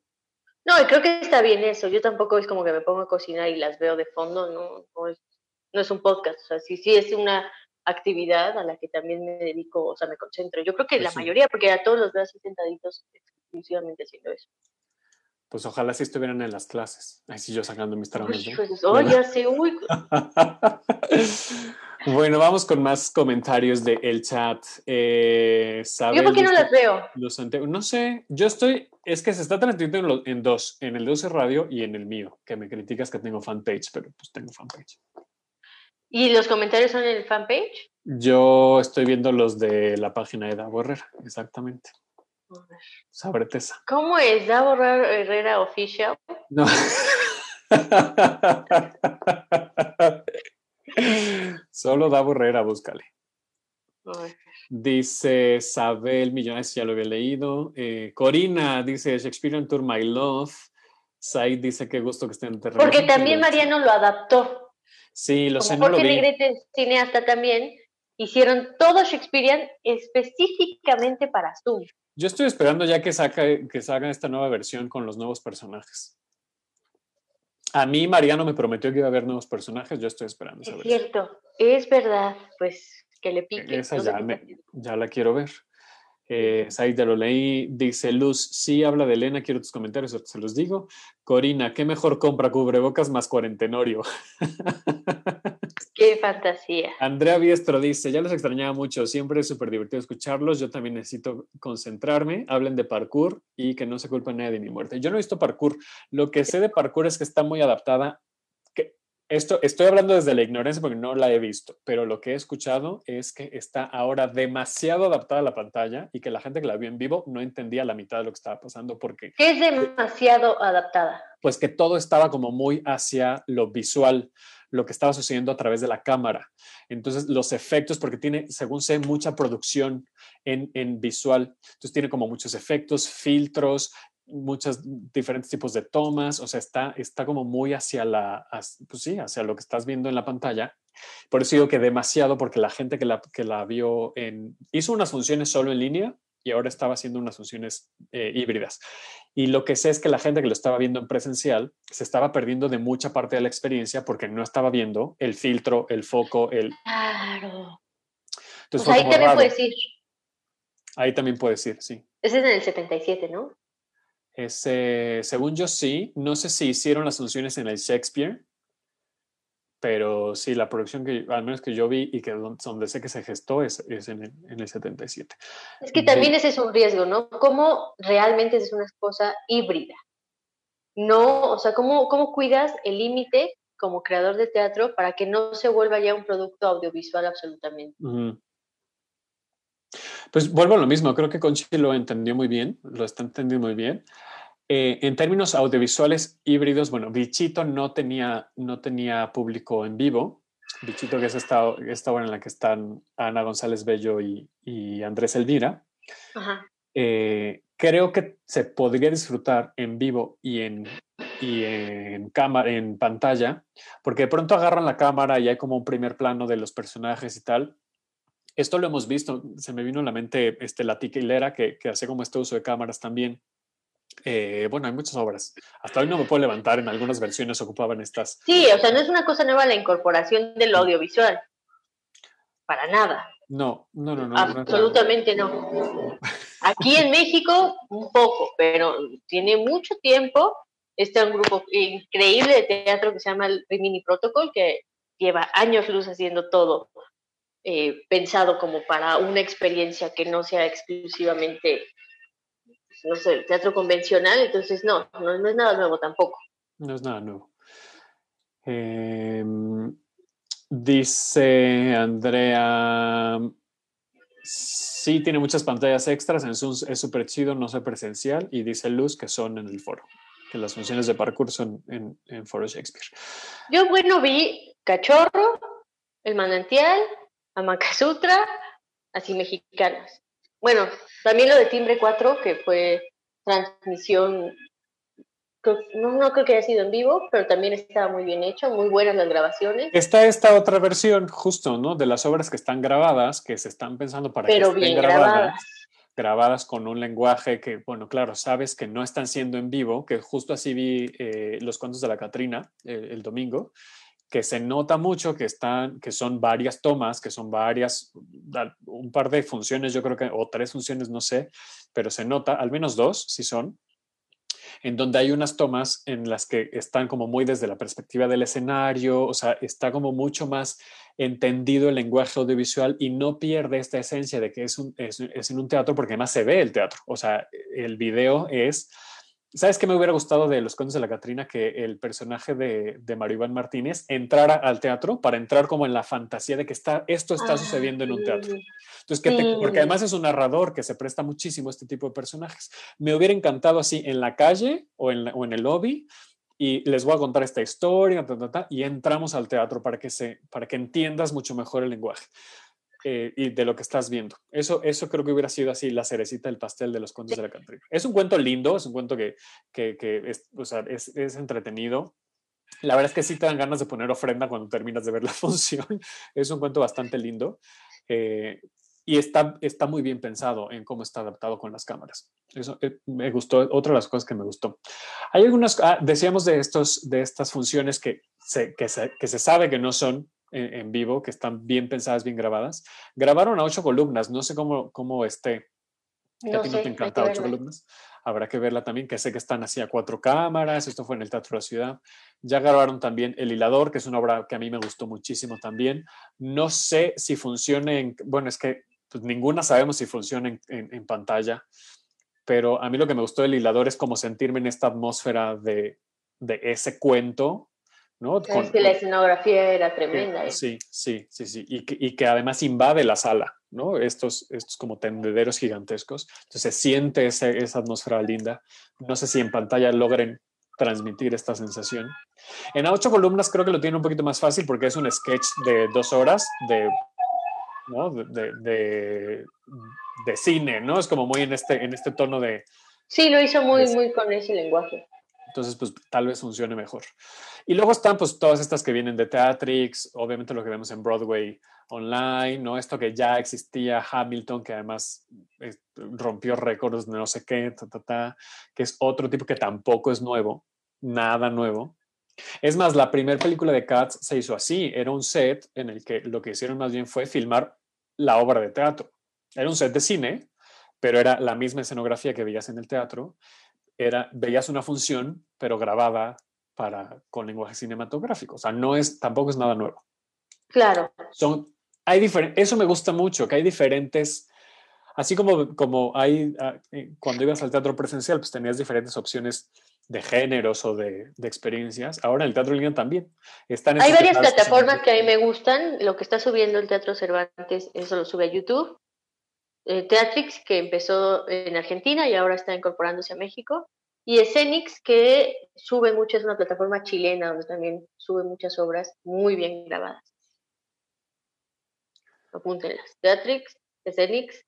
No, creo que está bien eso, yo tampoco es como que me pongo a cocinar y las veo de fondo, no, no, es, no es un podcast, o sea, sí, sí es una actividad a la que también me dedico, o sea, me concentro. Yo creo que pues la mayoría, porque a todos los veo así sentaditos exclusivamente haciendo eso. Pues ojalá sí estuvieran en las clases. Ay, sí, yo sacando mis traumas. Oh, ya sé, uy. bueno, vamos con más comentarios del el chat. Eh, ¿Yo por qué no las veo? no sé, yo estoy, es que se está transmitiendo en, dos, en el 12 Radio y en el mío, que me criticas que tengo fanpage, pero pues tengo fanpage. ¿Y los comentarios son en el fanpage? Yo estoy viendo los de la página de Davo exactamente. Sabretesa. ¿Cómo es? ¿Da Herrera Official? No. Solo da Borrera, búscale. Dice Sabel Millones, ya lo había leído. Eh, Corina dice Shakespearean Tour My Love. Said dice qué gusto que estén en terreno. Porque también Mariano lo adaptó. Sí, lo sé, no lo vi. cineasta también, hicieron todo Shakespearean específicamente para Zoom. Yo estoy esperando ya que, saca, que salga esta nueva versión con los nuevos personajes. A mí Mariano me prometió que iba a haber nuevos personajes, yo estoy esperando. Es cierto, es verdad, pues que le pique. Esa ya, ya la quiero ver. Eh, Said lo leí, dice Luz, sí habla de Elena, quiero tus comentarios, se los digo. Corina, ¿qué mejor compra cubrebocas más cuarentenorio? Qué fantasía. Andrea Biestro dice, ya los extrañaba mucho, siempre es súper divertido escucharlos, yo también necesito concentrarme, hablen de parkour y que no se culpe nadie de mi muerte. Yo no he visto parkour, lo que sé de parkour es que está muy adaptada esto estoy hablando desde la ignorancia porque no la he visto, pero lo que he escuchado es que está ahora demasiado adaptada a la pantalla y que la gente que la vio en vivo no entendía la mitad de lo que estaba pasando porque... ¿Qué es demasiado adaptada? Pues que todo estaba como muy hacia lo visual, lo que estaba sucediendo a través de la cámara. Entonces los efectos, porque tiene, según sé, mucha producción en, en visual, entonces tiene como muchos efectos, filtros, muchos diferentes tipos de tomas, o sea, está, está como muy hacia la, pues sí, hacia lo que estás viendo en la pantalla. Por eso digo que demasiado, porque la gente que la, que la vio en, hizo unas funciones solo en línea y ahora estaba haciendo unas funciones eh, híbridas. Y lo que sé es que la gente que lo estaba viendo en presencial se estaba perdiendo de mucha parte de la experiencia porque no estaba viendo el filtro, el foco, el... Claro. Entonces, pues ahí también puedes ir. Ahí también puedes ir, sí. Ese es en el 77, ¿no? Ese, según yo sí, no sé si hicieron las funciones en el Shakespeare, pero sí, la producción que al menos que yo vi y que donde sé que se gestó es, es en, el, en, el, 77. Es que también ese es un riesgo, ¿no? ¿Cómo realmente es una cosa híbrida? No, o sea, ¿cómo, cómo cuidas el límite como creador de teatro para que no se vuelva ya un producto audiovisual absolutamente? Pues vuelvo a lo mismo, creo que Conchi lo entendió muy bien, lo está entendiendo muy bien. Eh, en términos audiovisuales híbridos, bueno, Bichito no tenía, no tenía público en vivo. Bichito, que es esta, esta hora en la que están Ana González Bello y, Andrés Elvira. Eh, creo que se podría disfrutar en vivo y en, y en, cámara, en pantalla, porque de pronto agarran la cámara y hay como un primer plano de los personajes y tal, esto lo hemos visto, se me vino a la mente este, la tica hilera que, que hace como este uso de cámaras también. Eh, bueno, hay muchas obras. Hasta hoy no me puedo levantar, en algunas versiones ocupaban estas. Sí, o sea, no es una cosa nueva la incorporación del audiovisual. Para nada. No, no, no, no. Absolutamente no. Aquí en México, un poco, pero tiene mucho tiempo. Está un grupo increíble de teatro que se llama el Rimini Protocol, que lleva años luz haciendo todo eh, pensado como para una experiencia que no sea exclusivamente, no sé, teatro convencional. Entonces, no, no, es nada nuevo tampoco. No es nada nuevo. Em, dice Andrea, sí tiene muchas pantallas extras, es súper chido, no sé presencial, y dice Luz que son en el foro, que las funciones de parkour son en, en Foro Shakespeare. Yo, bueno, vi Cachorro, El Manantial, Sutra, así mexicanas. Bueno, también lo de Timbre 4, que fue transmisión, no, no creo que haya sido en vivo, pero también estaba muy bien hecho, muy buenas las grabaciones. Está esta otra versión, justo, ¿no? De las obras que están grabadas, que se están pensando para pero que estén grabadas. grabadas. con un lenguaje que, bueno, claro, sabes que no están siendo en vivo, que justo así vi eh, los cuentos de la Catrina eh, el domingo, que se nota mucho que están, que son varias tomas, que son varias, un par de funciones, yo creo que, o tres funciones, no sé, pero se nota, al menos dos, si son, en donde hay unas tomas en las que están como muy desde la perspectiva del escenario, o sea, está como mucho más entendido el lenguaje audiovisual y no pierde esta esencia de que es, un, es, en un teatro porque además se ve el teatro, o sea, el video es ¿Sabes qué me hubiera gustado de Los Condes de la Catrina? Que el personaje de, de Mario Iván Martínez entrara al teatro para entrar como en la fantasía de que está, esto está sucediendo en un teatro. Entonces, que porque además es un narrador que se presta muchísimo a este tipo de personajes. Me hubiera encantado así en la calle o en, o en el lobby y les voy a contar esta historia y entramos al teatro para que, se, para que entiendas mucho mejor el lenguaje. Eh, y de lo que estás viendo. Eso, eso creo que hubiera sido así la cerecita del pastel de los contos de la cantrina. Es un cuento lindo, es un cuento que, que, que es, o sea, es, es, entretenido. La verdad es que sí te dan ganas de poner ofrenda cuando terminas de ver la función. es un cuento bastante lindo. Eh, y está, está muy bien pensado en cómo está adaptado con las cámaras. Eso eh, me gustó, otra de las cosas que me gustó. Hay algunas, ah, decíamos de, estos, de estas funciones que se, que, se, que se sabe que no son en, vivo, que están bien pensadas, bien grabadas. Grabaron a ocho columnas, no sé cómo, cómo esté. No a ti no te encanta ocho columnas. Habrá que verla también, que sé que están así a cuatro cámaras. Esto fue en el Teatro de la Ciudad. Ya grabaron también El Hilador, que es una obra que a mí me gustó muchísimo también. No sé si funciona en. Bueno, es que pues, ninguna sabemos si funciona en, en, pantalla, pero a mí lo que me gustó del Hilador es como sentirme en esta atmósfera de, de ese cuento ¿no? es que la escenografía era tremenda. Sí, sí, sí, sí. Y que, y que, además invade la sala, ¿no? Estos, estos como tendederos gigantescos. Entonces se siente esa, esa atmósfera linda. No sé si en pantalla logren transmitir esta sensación. En a ocho columnas creo que lo tiene un poquito más fácil porque es un sketch de dos horas de, ¿no? de, de, de, cine, ¿no? Es como muy en este, en este tono de... Sí, lo hizo muy, muy con ese lenguaje. Entonces, pues tal vez funcione mejor. Y luego están pues todas estas que vienen de Teatrix, obviamente lo que vemos en Broadway online, ¿no? Esto que ya existía, Hamilton, que además eh, rompió récords de no sé qué, que es otro tipo que tampoco es nuevo, nada nuevo. Es más, la primera película de Cats se hizo así, era un set en el que lo que hicieron más bien fue filmar la obra de teatro. Era un set de cine, pero era la misma escenografía que veías en el teatro era, veías una función, pero grabada para, con lenguaje cinematográfico. O sea, no es, tampoco es nada nuevo. Claro. Son, hay eso me gusta mucho, que hay diferentes, así como, como hay, ah, eh, cuando ibas al teatro presencial, pues tenías diferentes opciones de géneros o de, de experiencias. Ahora en el teatro en línea también. Están hay varias plataformas que a mí me gustan. Lo que está subiendo el Teatro Cervantes, eso lo sube a YouTube. Eh, Teatrix, que empezó en Argentina y ahora está incorporándose a México, y Escenix, que sube mucho, es una plataforma chilena donde también sube muchas obras muy bien grabadas. Apúntenlas. Teatrix, Escenix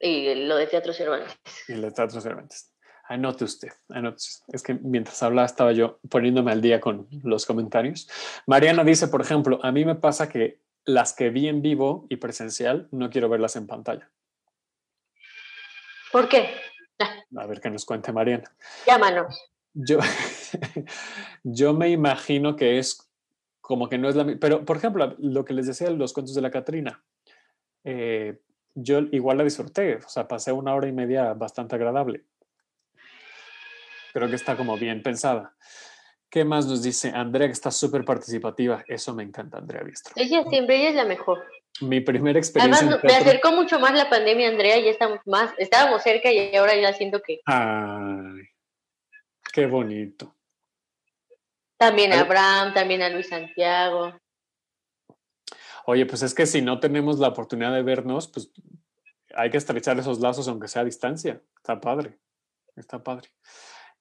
y lo de Teatro Cervantes. Y lo de Teatro Cervantes. Anote usted, anote. Es que mientras hablaba estaba yo poniéndome al día con los comentarios. Mariana dice, por ejemplo, a mí me pasa que las que vi en vivo y presencial, no quiero verlas en pantalla. ¿Por qué? A ver qué nos cuente Mariana. Llámanos. Yo, yo me imagino que es como que no es la Pero, por ejemplo, lo que les decía de los cuentos de la Catrina, eh, yo igual la disfruté, o sea, pasé una hora y media bastante agradable. Creo que está como bien pensada. ¿Qué más nos dice? Andrea, que está súper participativa. Eso me encanta, Andrea Biestro. Ella siempre, ella es la mejor. Mi primera experiencia. Además, me acercó mucho más la pandemia, Andrea, ya estamos más, estábamos cerca y ahora ya siento que. Ay, qué bonito. También a Abraham, también a Luis Santiago. Oye, pues es que si no tenemos la oportunidad de vernos, pues hay que estrechar esos lazos aunque sea a distancia. Está padre, está padre.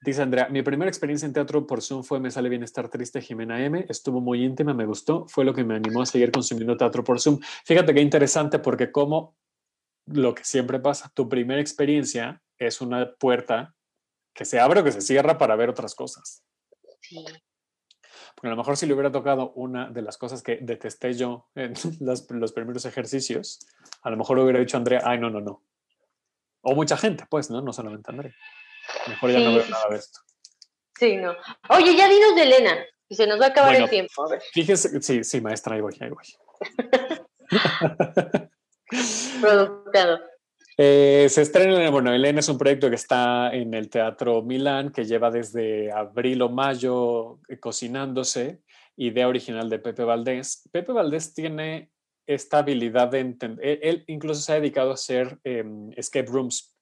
Dice Andrea, mi primera experiencia en teatro por Zoom fue Me sale bienestar triste Jimena M. Estuvo muy íntima, me gustó, fue lo que me animó a seguir consumiendo teatro por Zoom. Fíjate qué interesante porque como lo que siempre pasa, tu primera experiencia es una puerta que se abre o que se cierra para ver otras cosas. Sí. Porque a lo mejor si le hubiera tocado una de las cosas que detesté yo en los, primeros ejercicios, a lo mejor hubiera dicho Andrea, ay, no, no, no. O mucha gente, pues, ¿no? No solamente Andrea. Mejor ya no veo nada de esto. Sí, no. Oye, ya dinos de Elena, y se nos va a acabar el tiempo. A ver. Fíjese, sí, sí, maestra, ahí voy, ahí voy. Productado. Eh, se estrena, bueno, Elena es un proyecto que está en el Teatro Milán, que lleva desde abril o mayo eh, cocinándose, idea original de Pepe Valdés. Pepe Valdés tiene esta habilidad de entender, él, incluso se ha dedicado a hacer em, escape rooms,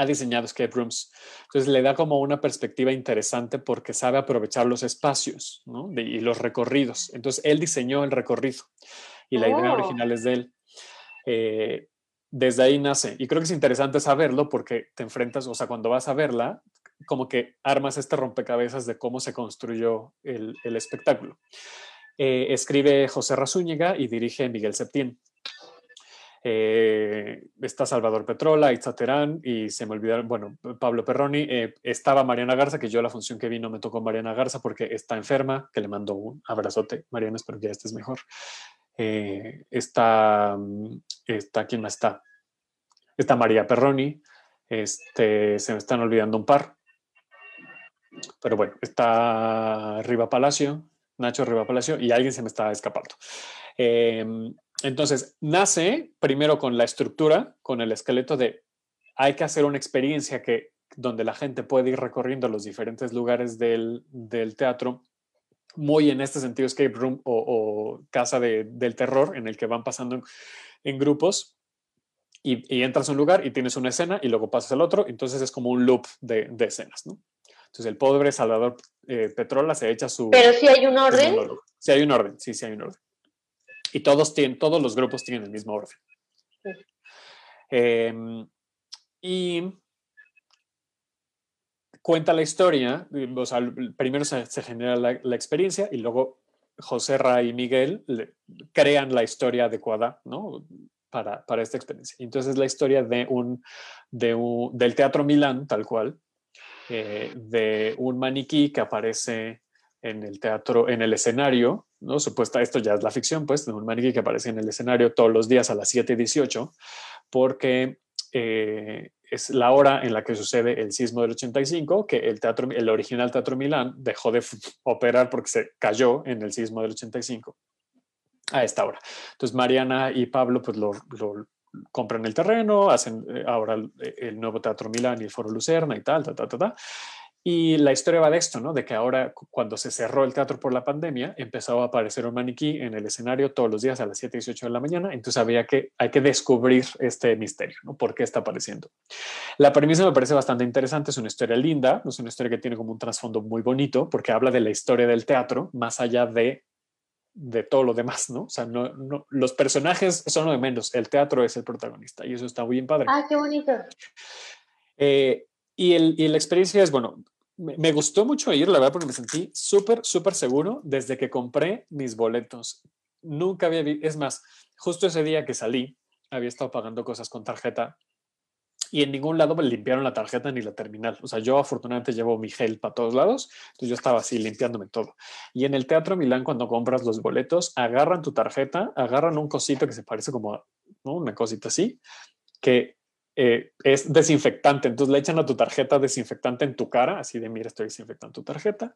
ha diseñado escape rooms, entonces le da como una perspectiva interesante porque sabe aprovechar los espacios ¿no? y los recorridos. Entonces él diseñó el recorrido y la idea oh. original es de él. Eh, desde ahí nace. Y creo que es interesante saberlo porque te enfrentas, o sea, cuando vas a verla, como que armas este rompecabezas de cómo se construyó el, espectáculo. Eh, escribe José Razúñiga y dirige Miguel Septién. Eh, está Salvador Petrola, Itza Terán y se me olvidaron, bueno, Pablo Perroni. Eh, estaba Mariana Garza, que yo la función que vi no me tocó Mariana Garza porque está enferma, que le mando un abrazote. Mariana, espero que ya estés mejor. Eh, está, está, ¿quién más está? Está María Perroni, este, se me están olvidando un par. Pero bueno, está Riva Palacio, Nacho Riva Palacio, y alguien se me está escapando. Em, entonces, nace primero con la estructura, con el esqueleto de hay que hacer una experiencia que, donde la gente puede ir recorriendo los diferentes lugares del, del teatro muy en este sentido escape room o, casa del terror en el que van pasando en, grupos y, entras a un lugar y tienes una escena y luego pasas al otro, entonces es como un loop de, escenas, ¿no? Entonces el pobre Salvador eh, Petrola se echa su... Pero si hay un orden. Si hay un orden, sí, sí hay un orden. Y todos, tienen, todos los grupos tienen el mismo orden. Em, y cuenta la historia, o sea, primero se, genera la, experiencia y luego José Ra y Miguel crean la historia adecuada ¿no? para, para, esta experiencia. Entonces la historia de un, de un, del Teatro Milán, tal cual, eh, de un maniquí que aparece en el teatro, en el escenario, ¿no? Supuesta, esto ya es la ficción, pues, de un maniquí que aparece en el escenario todos los días a las 7 y 18, porque eh, es la hora en la que sucede el sismo del 85, que el, teatro, el original Teatro Milán dejó de operar porque se cayó en el sismo del 85 a esta hora. Entonces Mariana y Pablo pues lo, compran el terreno, hacen eh, ahora el, nuevo Teatro Milán y el Foro Lucerna y tal, ta, ta, ta, ta. Y la historia va de esto, ¿no? De que ahora, cuando se cerró el teatro por la pandemia, empezó a aparecer un maniquí en el escenario todos los días a las 7 y 18 de la mañana. Entonces había que, hay que descubrir este misterio, ¿no? ¿Por qué está apareciendo? La premisa me parece bastante interesante. Es una historia linda, es una historia que tiene como un trasfondo muy bonito, porque habla de la historia del teatro, más allá de, de todo lo demás, ¿no? O sea, no, no, los personajes son lo de menos. El teatro es el protagonista y eso está muy bien padre. Ah, qué bonito. Eh, y, el, y, la experiencia es, bueno, me, gustó mucho ir, la verdad, porque me sentí súper, súper seguro desde que compré mis boletos. Nunca había visto, es más, justo ese día que salí, había estado pagando cosas con tarjeta y en ningún lado me limpiaron la tarjeta ni la terminal. O sea, yo afortunadamente llevo mi gel para todos lados, entonces yo estaba así limpiándome todo. Y en el Teatro Milán, cuando compras los boletos, agarran tu tarjeta, agarran un cosito que se parece como ¿no? una cosita así, que eh, es desinfectante. Entonces le echan a tu tarjeta desinfectante en tu cara, así de, mira, estoy desinfectando tu tarjeta,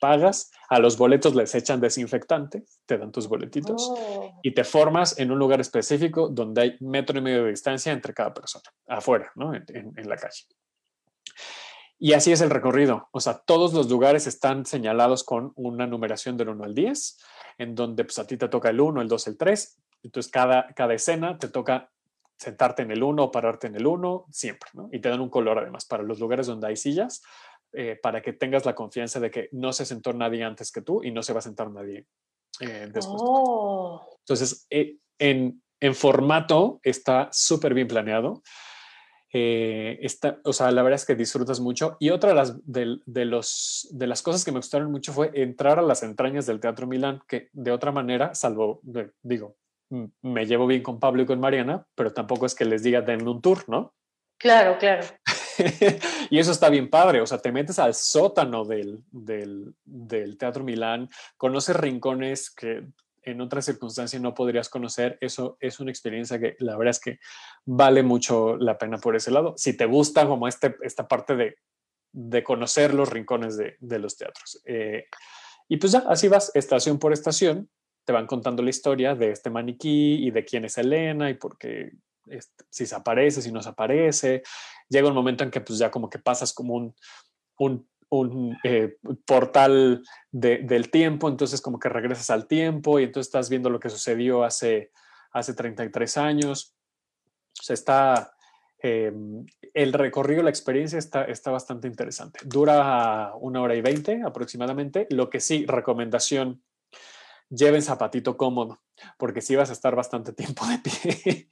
pagas, a los boletos les echan desinfectante, te dan tus boletitos Oh. y te formas en un lugar específico donde hay metro y medio de distancia entre cada persona, afuera, ¿no? En, en- en la calle. Y así es el recorrido. O sea, todos los lugares están señalados con una numeración del 1 al 10, en donde pues a ti te toca el 1, el 2, el 3. Entonces cada, cada escena te toca sentarte en el 1 o pararte en el 1, siempre, ¿no? Y te dan un color además para los lugares donde hay sillas, eh, para que tengas la confianza de que no se sentó nadie antes que tú y no se va a sentar nadie eh, después. Oh. Entonces, eh, en, en formato está súper bien planeado. Eh, está, o sea, la verdad es que disfrutas mucho. Y otra de las, de, de los, de las cosas que me gustaron mucho fue entrar a las entrañas del Teatro Milán, que de otra manera, salvo, digo, me llevo bien con Pablo y con Mariana, pero tampoco es que les diga denme un tour, ¿no? Claro, claro. y eso está bien padre, o sea, te metes al sótano del, del, del Teatro Milán, conoces rincones que en otras circunstancias no podrías conocer, eso es una experiencia que la verdad es que vale mucho la pena por ese lado. Si te gusta como este, esta parte de, de conocer los rincones de, de los teatros. Eh, y pues ya, así vas, estación por estación, te van contando la historia de este maniquí y de quién es Elena y por qué, este, si se aparece, si no se aparece. Llega un momento en que pues ya como que pasas como un, un, un eh, portal de, del tiempo, entonces como que regresas al tiempo y entonces estás viendo lo que sucedió hace, hace 33 años. O sea, está, eh, el recorrido, la experiencia está, está bastante interesante. Dura una hora y veinte aproximadamente. Lo que sí, recomendación, lleven zapatito cómodo, porque sí vas a estar bastante tiempo de pie.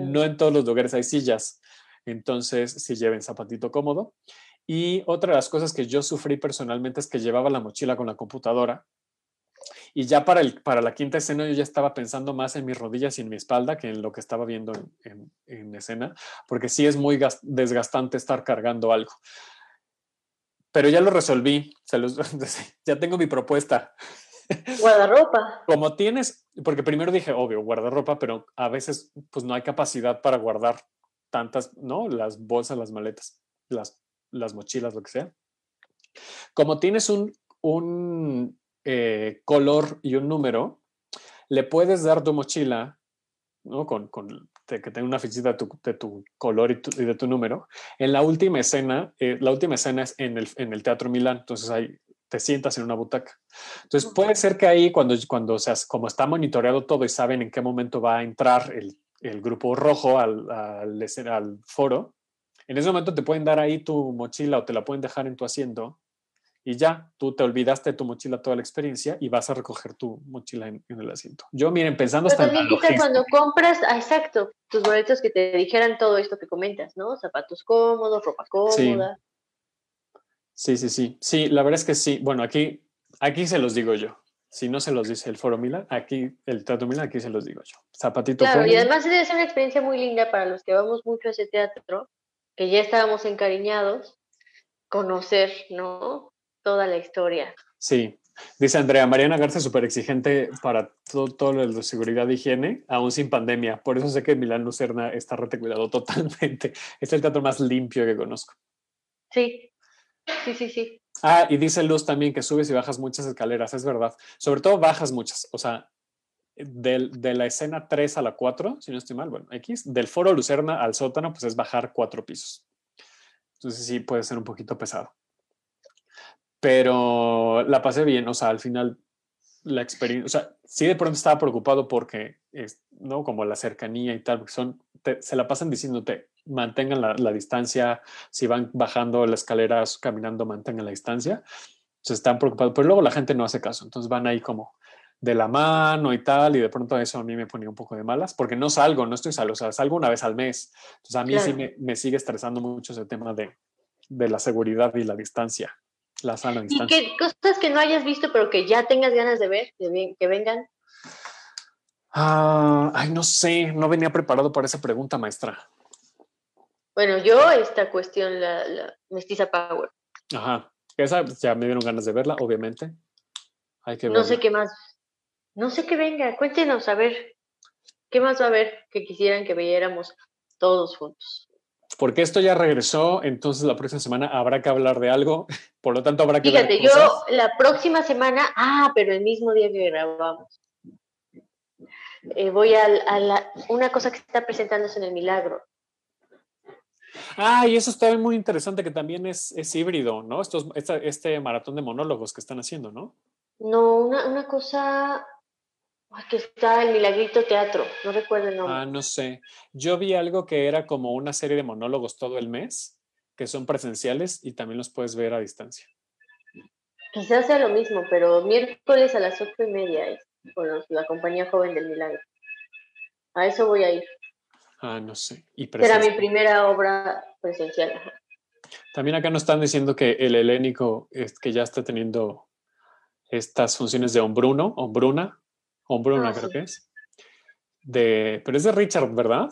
No en todos los lugares hay sillas, entonces sí lleven zapatito cómodo. Y otra de las cosas que yo sufrí personalmente es que llevaba la mochila con la computadora y ya para, el, para la quinta escena yo ya estaba pensando más en mis rodillas y en mi espalda que en lo que estaba viendo en, en, en escena, porque sí es muy gas- desgastante estar cargando algo. Pero ya lo resolví, se los- ya tengo mi propuesta. Guardarropa. Como tienes, porque primero dije, obvio, guardarropa, pero a veces pues no hay capacidad para guardar tantas, ¿no? Las bolsas, las maletas, las, las mochilas, lo que sea. Como tienes un, un eh, color y un número, le puedes dar tu mochila, ¿no? Con, con de que tenga una fichita de tu, de tu color y, tu, y, de tu número. En la última escena, eh, la última escena es en el, en el Teatro Milán, entonces ahí te sientas en una butaca. Entonces puede ser que ahí cuando, cuando seas, como está monitoreado todo y saben en qué momento va a entrar el, el grupo rojo al, al, al, foro, en ese momento te pueden dar ahí tu mochila o te la pueden dejar en tu asiento y ya, tú te olvidaste de tu mochila toda la experiencia y vas a recoger tu mochila en, en el asiento. Yo, miren, pensando Pero hasta también quizás cuando compras, ah, exacto, tus boletos que te dijeran todo esto que comentas, ¿no? Zapatos cómodos, ropa cómoda. Sí, sí, sí. Sí, la verdad es que sí. Bueno, aquí, aquí se los digo yo. Si no se los dice el Foro Milan, aquí, el Teatro Milan, aquí se los digo yo. Zapatito Claro, y además ser una experiencia muy linda para los que vamos mucho a ese teatro, que ya estábamos encariñados, conocer, ¿no? Toda la historia. Sí. Dice Andrea, Mariana Garza es súper exigente para todo, todo lo de seguridad e higiene, aún sin pandemia. Por eso sé que Milán Lucerna está rete cuidado totalmente. Es el teatro más limpio que conozco. Sí, sí, sí, sí. Ah, y dice Luz también que subes y bajas muchas escaleras, es verdad. Sobre todo bajas muchas, o sea, del, de la escena 3 a la 4, si no estoy mal, bueno, X, del foro Lucerna al sótano, pues es bajar cuatro pisos. Entonces sí puede ser un poquito pesado. Pero la pasé bien, o sea, al final la experiencia, o sea, sí de pronto estaba preocupado porque, es, ¿no? Como la cercanía y tal, porque son, se la pasan diciéndote, mantengan la, la, distancia, si van bajando las escaleras, caminando, mantengan la distancia. Se están preocupados, pero luego la gente no hace caso, entonces van ahí como de la mano y tal, y de pronto eso a mí me ponía un poco de malas, porque no salgo, no estoy salgo, o sea, salgo una vez al mes. Entonces a mí claro. sí me, me, sigue estresando mucho ese tema de, de la seguridad y la distancia, la sana distancia. ¿Y qué cosas que no hayas visto, pero que ya tengas ganas de ver, que, que vengan? Ah, ay, no sé, no venía preparado para esa pregunta, maestra. Bueno, yo esta cuestión, la, la mestiza power. Ajá, esa ya me dieron ganas de verla, obviamente. Hay que no verla. sé qué más, no sé qué venga, cuéntenos, a ver, ¿qué más va a haber que quisieran que viéramos todos juntos? porque esto ya regresó, entonces la próxima semana habrá que hablar de algo, por lo tanto habrá que Fíjate, yo la próxima semana, ah, pero el mismo día que grabamos, eh, voy a, la, una cosa que está presentándose en el Milagro. Ah, y eso está muy interesante, que también es, es híbrido, ¿no? Estos, este maratón de monólogos que están haciendo, ¿no? No, una, una cosa que está el Milagrito Teatro, no recuerdo el nombre. Ah, no sé. Yo vi algo que era como una serie de monólogos todo el mes, que son presenciales y también los puedes ver a distancia. Quizás sea lo mismo, pero miércoles a las ocho y media es con la compañía joven del Milagro. A eso voy a ir. Ah, no sé. Y Será mi primera obra presencial. También acá nos están diciendo que el helénico es que ya está teniendo estas funciones de hombruno, hombruna, Hombruna, ah, creo que es. De, pero es de Richard, ¿verdad?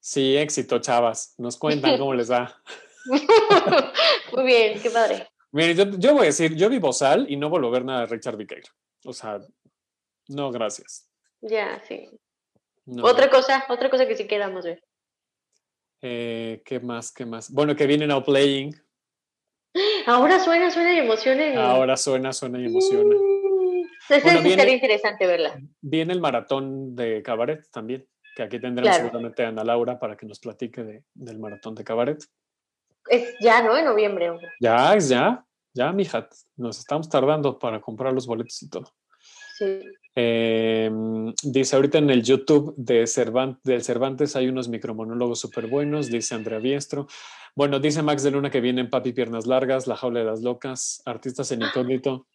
Sí, éxito, chavas. Nos cuentan cómo les va. Muy bien, qué padre. Miren, yo, voy a decir, yo vi Bozal y no vuelvo a ver nada de Richard Viqueira. O sea, no, gracias. Ya, sí. Otra cosa, otra cosa que sí queramos ver. Eh, ¿Qué más? ¿Qué más? Bueno, que vienen a Playing. Ahora suena, suena y emociona. Ahora suena, suena y emociona. Entonces sería interesante verla. Viene el maratón de cabaret también, que aquí tendremos seguramente a Ana Laura para que nos platique del maratón de cabaret. Es ya, ¿no? En noviembre. Ya, es ya. Ya, mija, nos estamos tardando para comprar los boletos y todo. Sí. Em, dice ahorita en el YouTube de del Cervantes hay unos micromonólogos súper buenos, dice Andrea Biestro. Bueno, dice Max de Luna que vienen Papi Piernas Largas, La Jaula de las Locas, Artistas en Incógnito.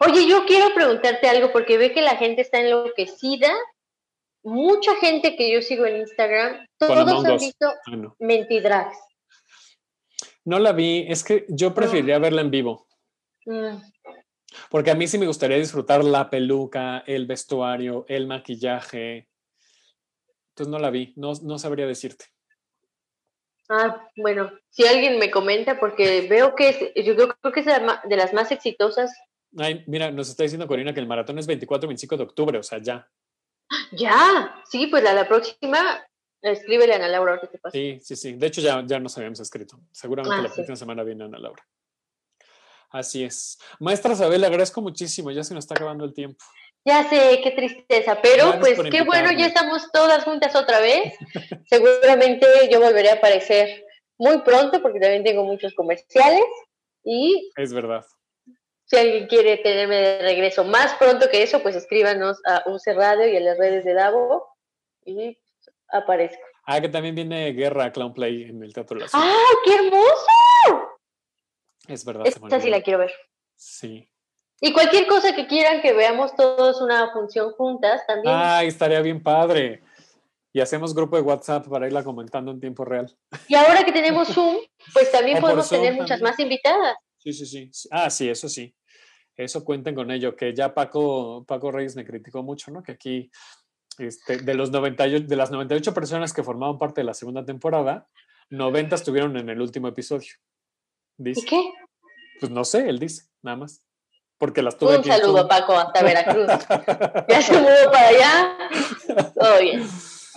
Oye, yo quiero preguntarte algo porque ve que la gente está enloquecida. Mucha gente que yo sigo en Instagram, todos han visto ah, Mentidrags. No la vi, es que yo preferiría verla en vivo. Mm. Porque a mí sí me gustaría disfrutar la peluca, el vestuario, el maquillaje. Entonces no la vi, no, no sabría decirte. Ah, bueno, si alguien me comenta, porque veo que yo creo que es de las más exitosas Ay, mira, nos está diciendo Corina que el maratón es 24 25 de octubre, o sea, ya. Ya, sí, pues la, la próxima, escríbele a Ana Laura qué te pasa. Sí, sí, sí. De hecho, ya, ya nos habíamos escrito. Seguramente ah, la próxima semana viene Ana Laura. Así es. Maestra Isabel, le agradezco muchísimo. Ya se nos está acabando el tiempo. Ya sé, qué tristeza, pero pues qué bueno, ya estamos todas juntas otra vez. Seguramente yo volveré a aparecer muy pronto porque también tengo muchos comerciales y... Es verdad. Si alguien quiere tenerme de regreso más pronto que eso, pues escríbanos a UC Radio y a las redes de Davo y aparezco. Ah, que también viene Guerra Clown Play en el Teatro de la ¡Ah, qué hermoso! Es verdad. Esta sí la quiero ver. Sí. Y cualquier cosa que quieran que veamos todos una función juntas también. Ah, estaría bien padre. Y hacemos grupo de WhatsApp para irla comentando en tiempo real. Y ahora que tenemos Zoom, pues también podemos tener muchas más invitadas. Sí, sí, sí. Ah, sí, eso sí. Eso cuenten con ello, que ya Paco, Paco Reyes me criticó mucho, ¿no? Que aquí, este, de, los 98, de las 98 personas que formaban parte de la segunda temporada, 90 estuvieron en el último episodio. Dice. ¿Y qué? Pues no sé, él dice, nada más. Porque las tuve Un saludo, Paco, hasta Veracruz. ya se mudó para allá. Todo bien.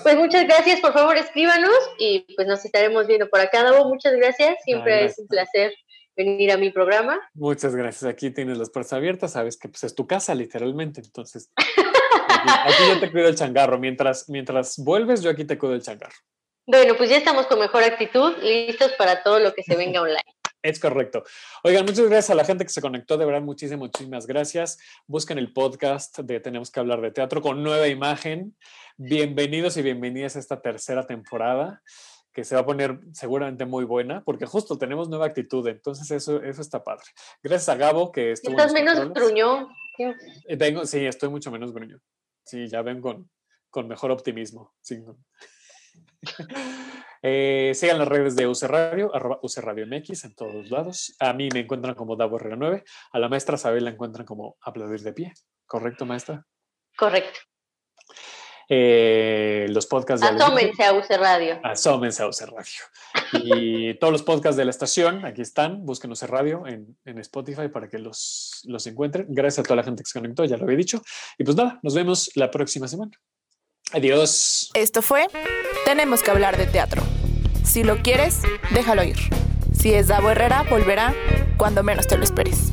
Pues muchas gracias, por favor escríbanos y pues nos estaremos viendo por acá. Davo, muchas gracias, siempre es un placer venir a mi programa. Muchas gracias. Aquí tienes las puertas abiertas, sabes que pues, es tu casa, literalmente. Entonces, aquí, yo te cuido el changarro. Mientras, mientras vuelves, yo aquí te cuido el changarro. Bueno, pues ya estamos con mejor actitud, listos para todo lo que se venga online. Es correcto. Oigan, muchas gracias a la gente que se conectó, de verdad, muchísimas, muchísimas gracias. Busquen el podcast de Tenemos que hablar de teatro con nueva imagen. Bienvenidos y bienvenidas a esta tercera temporada que se va a poner seguramente muy buena, porque justo tenemos nueva actitud, entonces eso, eso está padre. Gracias a Gabo, que estuvo... Estás menos gruñón. Eh, vengo, sí, estoy mucho menos gruñón. Sí, ya ven con, con mejor optimismo. Sí. eh, sigan las redes de UC Radio, arroba UC Radio MX en todos lados. A mí me encuentran como Davo Herrera 9, a la maestra Sabel la encuentran como Aplaudir de Pie. ¿Correcto, maestra? Correcto. Eh, los podcasts de Asómense a UC Radio. Asómense a UC Radio. Y todos los podcasts de la estación, aquí están, busquen UC Radio en, en, Spotify para que los, los encuentren. Gracias a toda la gente que se conectó, ya lo había dicho. Y pues nada, nos vemos la próxima semana. Adiós. Esto fue Tenemos que hablar de teatro. Si lo quieres, déjalo ir. Si es Davo Herrera, volverá cuando menos te lo esperes.